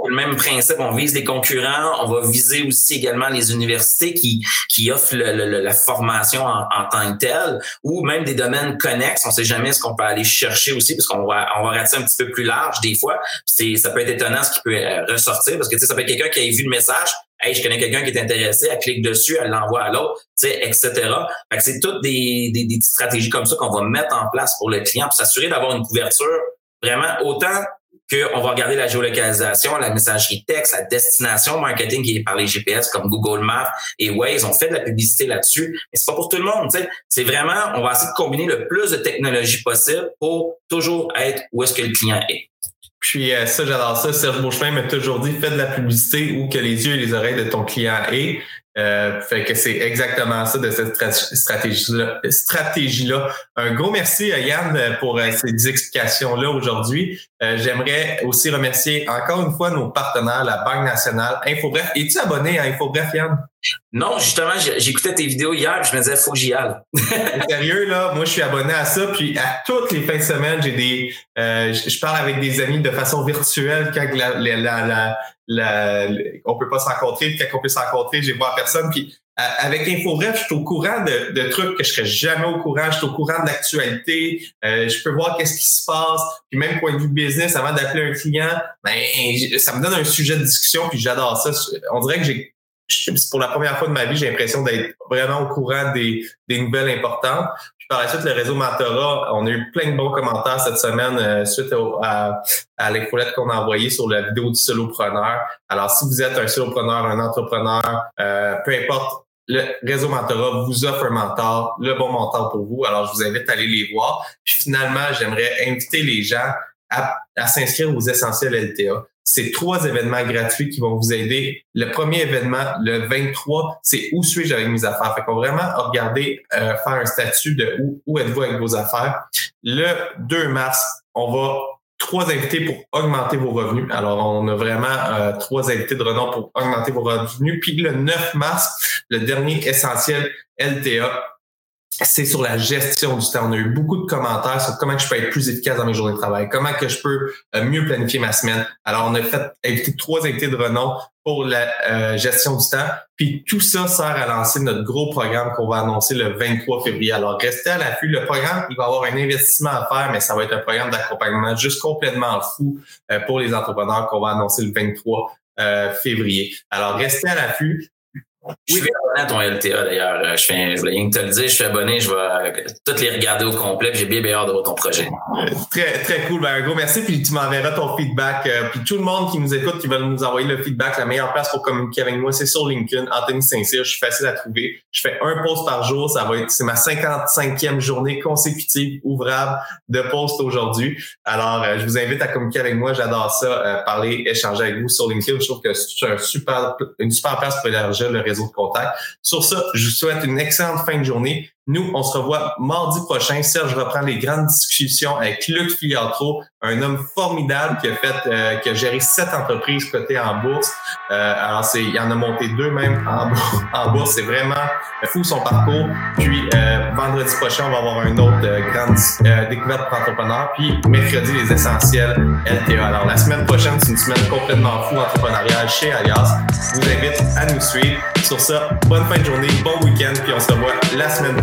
[SPEAKER 3] le même principe, on vise les concurrents, on va viser aussi également les universités qui, qui offrent la formation en, tant que telle, ou même des domaines connexes. On sait jamais ce qu'on peut aller chercher aussi, parce qu'on va, on va rater un petit peu plus large des fois. C'est, ça peut être étonnant ce qui peut ressortir, parce que ça peut être quelqu'un qui a vu le message, Hey, je connais quelqu'un qui est intéressé, elle clique dessus, elle l'envoie à l'autre, etc. C'est toutes des, des, des stratégies comme ça qu'on va mettre en place pour le client pour s'assurer d'avoir une couverture vraiment autant qu'on va regarder la géolocalisation, la messagerie texte, la destination marketing qui est par les GPS comme Google Maps et Waze. On fait de la publicité là-dessus, mais c'est pas pour tout le monde. C'est vraiment, on va essayer de combiner le plus de technologies possible pour toujours être où est-ce que le client est.
[SPEAKER 2] Puis euh, ça, j'adore ça. Serge Beauchemin m'a toujours dit, fais de la publicité où que les yeux et les oreilles de ton client aient. Euh, fait que c'est exactement ça de cette stratégie-là. Un gros merci à Yann pour euh, ces explications-là aujourd'hui. Euh, j'aimerais aussi remercier encore une fois nos partenaires, la Banque nationale, InfoBref. Es-tu abonné à InfoBref, Yann?
[SPEAKER 3] Non, justement, j'écoutais tes vidéos hier, je me disais, faut que j'y aille.
[SPEAKER 2] Sérieux, là, moi, je suis abonné à ça, puis à toutes les fins de semaine, j'ai des, je, parle avec des amis de façon virtuelle quand la, la, la, la, on peut pas se rencontrer, quand on peut se rencontrer, j'ai vois personne. Puis avec InfoBref, je suis au courant de, de, trucs que je serais jamais au courant. Je suis au courant de l'actualité. Euh, je peux voir qu'est-ce qui se passe. Puis même point de vue business, avant d'appeler un client, ben, ça me donne un sujet de discussion. Puis j'adore ça. On dirait que j'ai pour la première fois de ma vie, j'ai l'impression d'être vraiment au courant des, des nouvelles importantes par la suite, le réseau Mentorat, on a eu plein de bons commentaires cette semaine euh, suite à, à l'infolette qu'on a envoyée sur la vidéo du solopreneur. Alors, si vous êtes un solopreneur, un entrepreneur, euh, peu importe, le réseau Mentorat vous offre un mentor, le bon mentor pour vous. Alors, je vous invite à aller les voir. Puis finalement, j'aimerais inviter les gens à, à s'inscrire aux essentiels LTA c'est trois événements gratuits qui vont vous aider. Le premier événement, le 23, c'est où suis-je avec mes affaires. Fait qu'on vraiment regarder, euh, faire un statut de où, où êtes-vous avec vos affaires. Le 2 mars, on va trois invités pour augmenter vos revenus. Alors, on a vraiment euh, trois invités de renom pour augmenter vos revenus. Puis le 9 mars, le dernier essentiel LTA, c'est sur la gestion du temps. On a eu beaucoup de commentaires sur comment je peux être plus efficace dans mes journées de travail, comment que je peux euh, mieux planifier ma semaine. Alors, on a fait inviter trois invités de renom pour la euh, gestion du temps. Puis tout ça sert à lancer notre gros programme qu'on va annoncer le 23 février. Alors, restez à l'affût. Le programme, il va avoir un investissement à faire, mais ça va être un programme d'accompagnement juste complètement fou euh, pour les entrepreneurs qu'on va annoncer le 23 février. Alors, restez à l'affût.
[SPEAKER 3] Je suis abonné à ton LTA d'ailleurs. Euh, je, je voulais rien te le dire, je suis abonné, je vais euh, toutes les regarder au complet. J'ai bien, bien hâte de voir ton projet.
[SPEAKER 2] Très, très cool. Ben, un gros merci. Puis tu m'enverras ton feedback. Euh, puis tout le monde qui nous écoute, qui veut nous envoyer le feedback, la meilleure place pour communiquer avec moi, c'est sur LinkedIn. Anthony Saint-Cyr, je suis facile à trouver. Je fais un post par jour. Ça va être, c'est ma 55e journée consécutive ouvrable de post aujourd'hui. Alors, je vous invite à communiquer avec moi. J'adore ça, parler, échanger avec vous sur LinkedIn. Je trouve que c'est un super, une super place pour élargir le Sur ça, je vous souhaite une excellente fin de journée. Nous, on se revoit mardi prochain. Serge reprend les grandes discussions avec Luc Filiatro, un homme formidable qui a fait, euh, qui a géré sept entreprises cotées en bourse. Euh, alors, c'est, il en a monté deux même en, bourse. C'est vraiment fou son parcours. Puis, euh, vendredi prochain, on va avoir une autre grande découverte pour entrepreneurs. Puis, mercredi, les essentiels LTA. Alors, la semaine prochaine, c'est une semaine complètement fou entrepreneuriale chez Alias. Je vous invite à nous suivre. Sur ça, bonne fin de journée, bon week-end, puis on se revoit la semaine